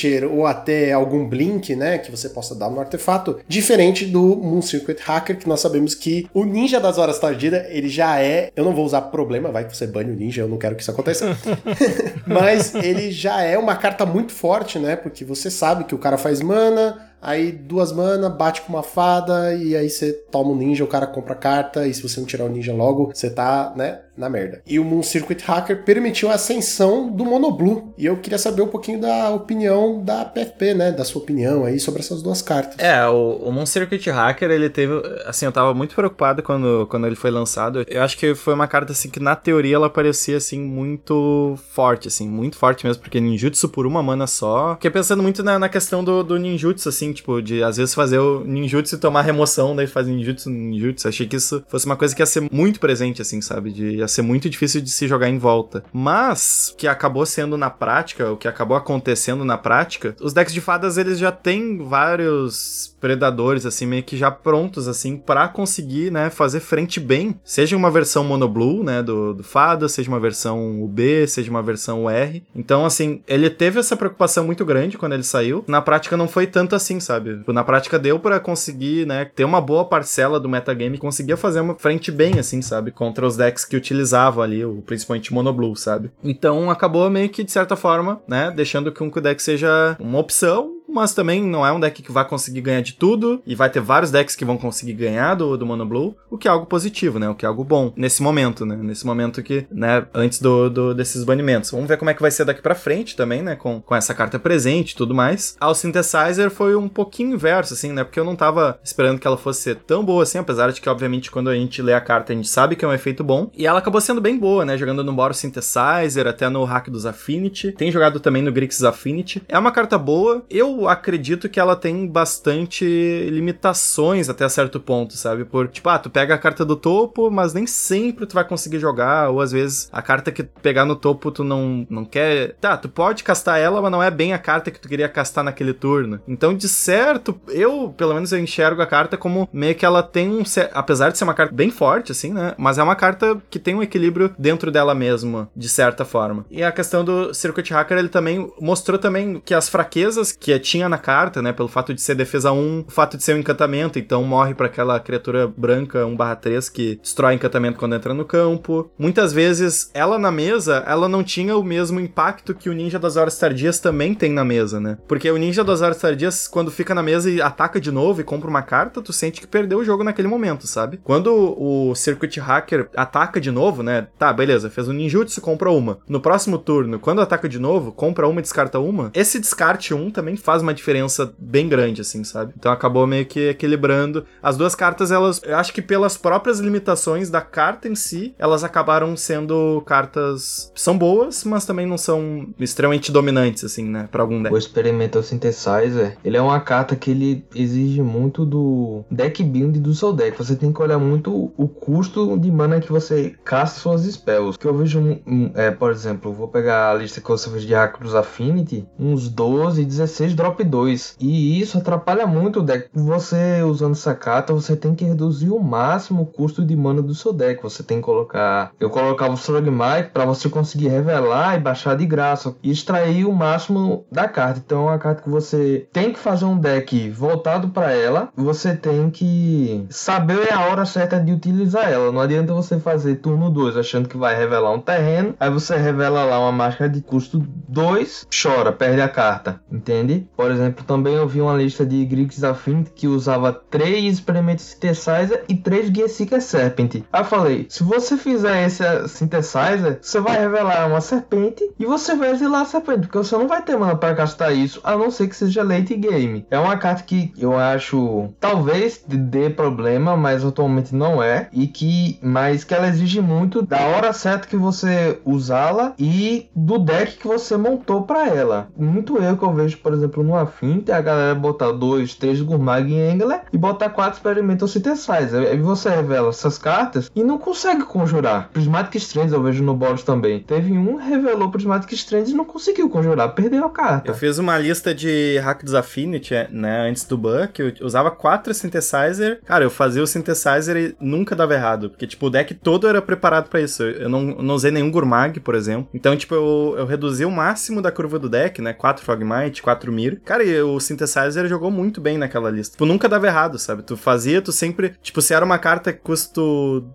Skyfisher ou até algum Blink, né, que você possa dar no artefato, diferente do Moon Circuit Hacker, que nós sabemos que o Ninja das Horas Tardidas, ele já é, eu não vou usar problema, vai que você bane o Ninja, eu não quero que isso aconteça, mas ele já é uma carta muito forte, né, porque você sabe que o cara faz mana, Aí duas mana, bate com uma fada, e aí você toma um ninja, o cara compra a carta, e se você não tirar o ninja logo, você tá, né, na merda. E o Moon Circuit Hacker permitiu a ascensão do Monoblue. E eu queria saber um pouquinho da opinião da PFP, né, da sua opinião aí sobre essas duas cartas. É, o, o Moon Circuit Hacker, ele teve. Assim, eu tava muito preocupado quando, quando ele foi lançado. Eu acho que foi uma carta, assim, que na teoria ela parecia, assim, muito forte, assim, muito forte mesmo, porque ninjutsu por uma mana só. Fiquei pensando muito na, na questão do, do ninjutsu, assim, tipo, de às vezes fazer o ninjutsu e tomar remoção, daí faz ninjutsu, ninjutsu. Achei que isso fosse uma coisa que ia ser muito presente, assim, sabe? De, ia ser muito difícil de se jogar em volta. Mas, o que acabou sendo na prática, o que acabou acontecendo na prática, os decks de fadas, eles já têm vários predadores, assim, meio que já prontos, assim, para conseguir, né, fazer frente bem. Seja uma versão monoblue, né, do, do fada, seja uma versão UB, seja uma versão UR. Então, assim, ele teve essa preocupação muito grande quando ele saiu. Na prática não foi tanto assim, sabe? Na prática deu para conseguir, né, ter uma boa parcela do metagame e conseguia fazer uma frente bem, assim, sabe? Contra os decks que utilizavam ali, o, principalmente monoblue, sabe? Então acabou meio que, de certa forma, né, deixando que o deck seja uma opção, mas também não é um deck que vai conseguir ganhar de tudo, e vai ter vários decks que vão conseguir ganhar do, do Mono Blue, o que é algo positivo, né? O que é algo bom nesse momento, né? Nesse momento que, né, antes do, do desses banimentos. Vamos ver como é que vai ser daqui pra frente também, né? Com, com essa carta presente e tudo mais. Ao Synthesizer foi um pouquinho inverso, assim, né? Porque eu não tava esperando que ela fosse ser tão boa assim, apesar de que, obviamente, quando a gente lê a carta, a gente sabe que é um efeito bom. E ela acabou sendo bem boa, né? Jogando no Boros Synthesizer, até no hack dos Affinity. Tem jogado também no Grixis Affinity. É uma carta boa. Eu acredito que ela tem bastante limitações até certo ponto, sabe? Por, tipo, ah, tu pega a carta do topo, mas nem sempre tu vai conseguir jogar, ou às vezes a carta que pegar no topo tu não, não quer. Tá, tu pode castar ela, mas não é bem a carta que tu queria castar naquele turno. Então, de certo, eu, pelo menos, eu enxergo a carta como meio que ela tem um. Apesar de ser uma carta bem forte, assim, né? Mas é uma carta que tem um equilíbrio dentro dela mesma, de certa forma. E a questão do Circuit Hacker, ele também mostrou também que as fraquezas que tinha na carta, né? Pelo fato de ser defesa 1, o fato de ser um encantamento, então morre pra aquela criatura branca 1/3 que destrói encantamento quando entra no campo. Muitas vezes, ela na mesa, ela não tinha o mesmo impacto que o Ninja das Horas Tardias também tem na mesa, né? Porque o Ninja das Horas Tardias, quando fica na mesa e ataca de novo e compra uma carta, tu sente que perdeu o jogo naquele momento, sabe? Quando o Circuit Hacker ataca de novo, né? Tá, beleza, fez um ninjutsu, compra uma. No próximo turno, quando ataca de novo, compra uma e descarta uma. Esse descarte um também faz uma diferença bem grande, assim, sabe? Então acabou meio que equilibrando. As duas cartas, elas, eu acho que pelas próprias limitações da carta em si, elas acabaram sendo cartas. São boas, mas também não são extremamente dominantes, assim, né? Pra algum deck. O Experimental Synthesizer, ele é uma carta que ele exige muito do deck build do seu deck. Você tem que olhar muito o custo de mana que você casta suas spells. Que eu vejo, é, por exemplo, vou pegar a lista que você fez de Acros Affinity, uns 12, 16 drop 2. E isso atrapalha muito o deck. Você usando essa carta, você tem que reduzir o máximo o custo de mana do seu deck. Você tem que colocar. Eu colocava o Strogmite para você conseguir revelar e baixar de graça. E extrair o máximo da carta. Então é uma carta que você tem que fazer um deck voltado para ela. Você tem que saber a hora certa de utilizar ela. Não adianta você fazer turno 2 achando que vai revelar um terreno. Aí você revela lá uma máscara de custo 2, chora, perde a carta. Entende? Por exemplo, também eu vi uma lista de Grix Affinity que usava 3 experimentos Synthesizer e 3 Gear Seeker Serpent. Aí eu falei: se você fizer esse Synthesizer, você vai revelar uma serpente e você vai exilar a serpente, porque você não vai ter mana para castar isso, a não ser que seja late game. É uma carta que eu acho talvez dê problema, mas atualmente não é, e que mas que ela exige muito da hora certa que você usá-la e do deck que você montou para ela. Muito erro que eu vejo, por exemplo, no Affinity, a galera botar dois, três Gurmag em Angler e botar quatro Experimental Synthesizer. Aí você revela essas cartas e não consegue conjurar. Prismatic Strands eu vejo no Boros também. Teve um revelou Prismatic Strands e não conseguiu conjurar, perdeu a carta. Eu fiz uma lista de Hack dos Affinity, é, né, antes do ban, que eu usava quatro synthesizer. Cara, eu fazia o synthesizer e nunca dava errado, porque, tipo, o deck todo era preparado pra isso. Eu não, não usei nenhum Gurmag, por exemplo. Então, tipo, eu, eu reduzi o máximo da curva do deck, né, quatro Frogmite, quatro Mir. Cara, e o synthesizer jogou muito bem naquela lista. Tipo, nunca dava errado, sabe? Tu fazia, tu sempre... Tipo, se era uma carta que custa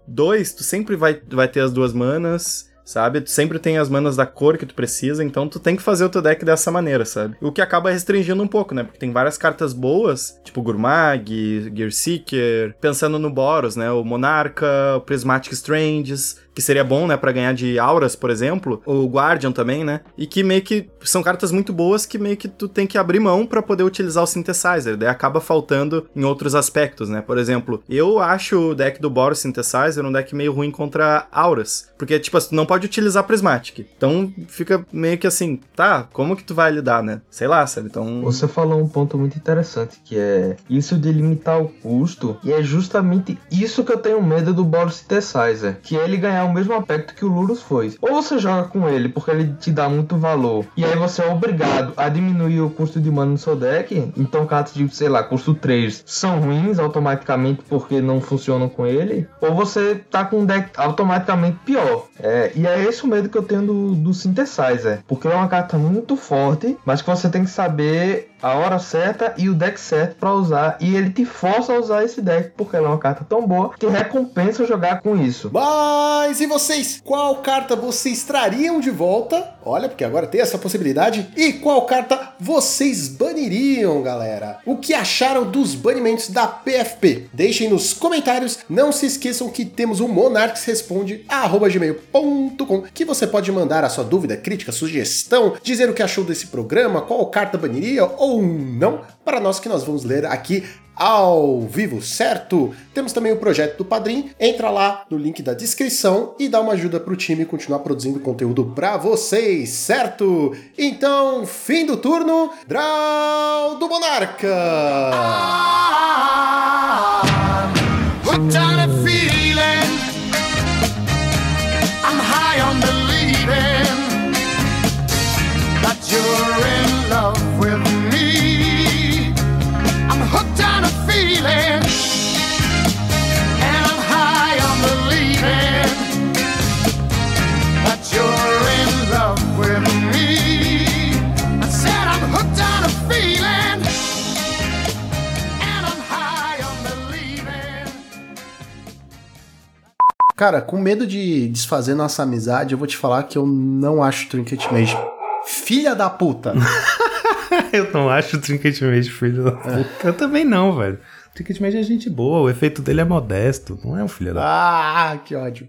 dois, tu sempre vai, vai ter as duas manas sabe? Tu sempre tem as manas da cor que tu precisa, então tu tem que fazer o teu deck dessa maneira, sabe? O que acaba restringindo um pouco, né? Porque tem várias cartas boas, tipo Gurmag, Gear Seeker, pensando no Boros, né? O Monarca, o Prismatic Stranges, que seria bom, né, para ganhar de auras, por exemplo, o Guardian também, né? E que meio que são cartas muito boas que meio que tu tem que abrir mão para poder utilizar o synthesizer, daí acaba faltando em outros aspectos, né? Por exemplo, eu acho o deck do Boros Synthesizer um deck meio ruim contra auras, porque tipo, tu não pode utilizar Prismatic. Então fica meio que assim, tá, como que tu vai lidar, né? Sei lá, sabe? Então Você falou um ponto muito interessante, que é isso de limitar o custo, e é justamente isso que eu tenho medo do Boros Synthesizer, que é ele ganhar o mesmo aspecto que o Lurus foi. Ou você joga com ele porque ele te dá muito valor, e aí você é obrigado a diminuir o custo de mana no seu deck, então cartas de, sei lá, custo 3 são ruins automaticamente porque não funcionam com ele, ou você tá com um deck automaticamente pior. É, e é esse o medo que eu tenho do, do Synthesizer, porque é uma carta muito forte, mas que você tem que saber a hora certa e o deck certo para usar, e ele te força a usar esse deck porque ela é uma carta tão boa que recompensa jogar com isso. Mas e vocês? Qual carta vocês trariam de volta? Olha, porque agora tem essa possibilidade. E qual carta vocês baniriam, galera? O que acharam dos banimentos da PFP? Deixem nos comentários. Não se esqueçam que temos o Monarques Responde gmail.com que você pode mandar a sua dúvida, crítica, sugestão, dizer o que achou desse programa, qual carta baniria ou não, para nós que nós vamos ler aqui ao vivo, certo? Temos também o projeto do Padrim. Entra lá no link da descrição e dá uma ajuda pro time continuar produzindo conteúdo pra vocês, certo? Então, fim do turno, Draw do Monarca! Hooked on a Cara, com medo de desfazer nossa amizade, eu vou te falar que eu não acho Trinket Mage filha da puta. Eu não acho o Trinket Mage filho da puta. Eu também não, velho. O Trinket Mage é gente boa, o efeito dele é modesto, não é um filho da ah, que ódio.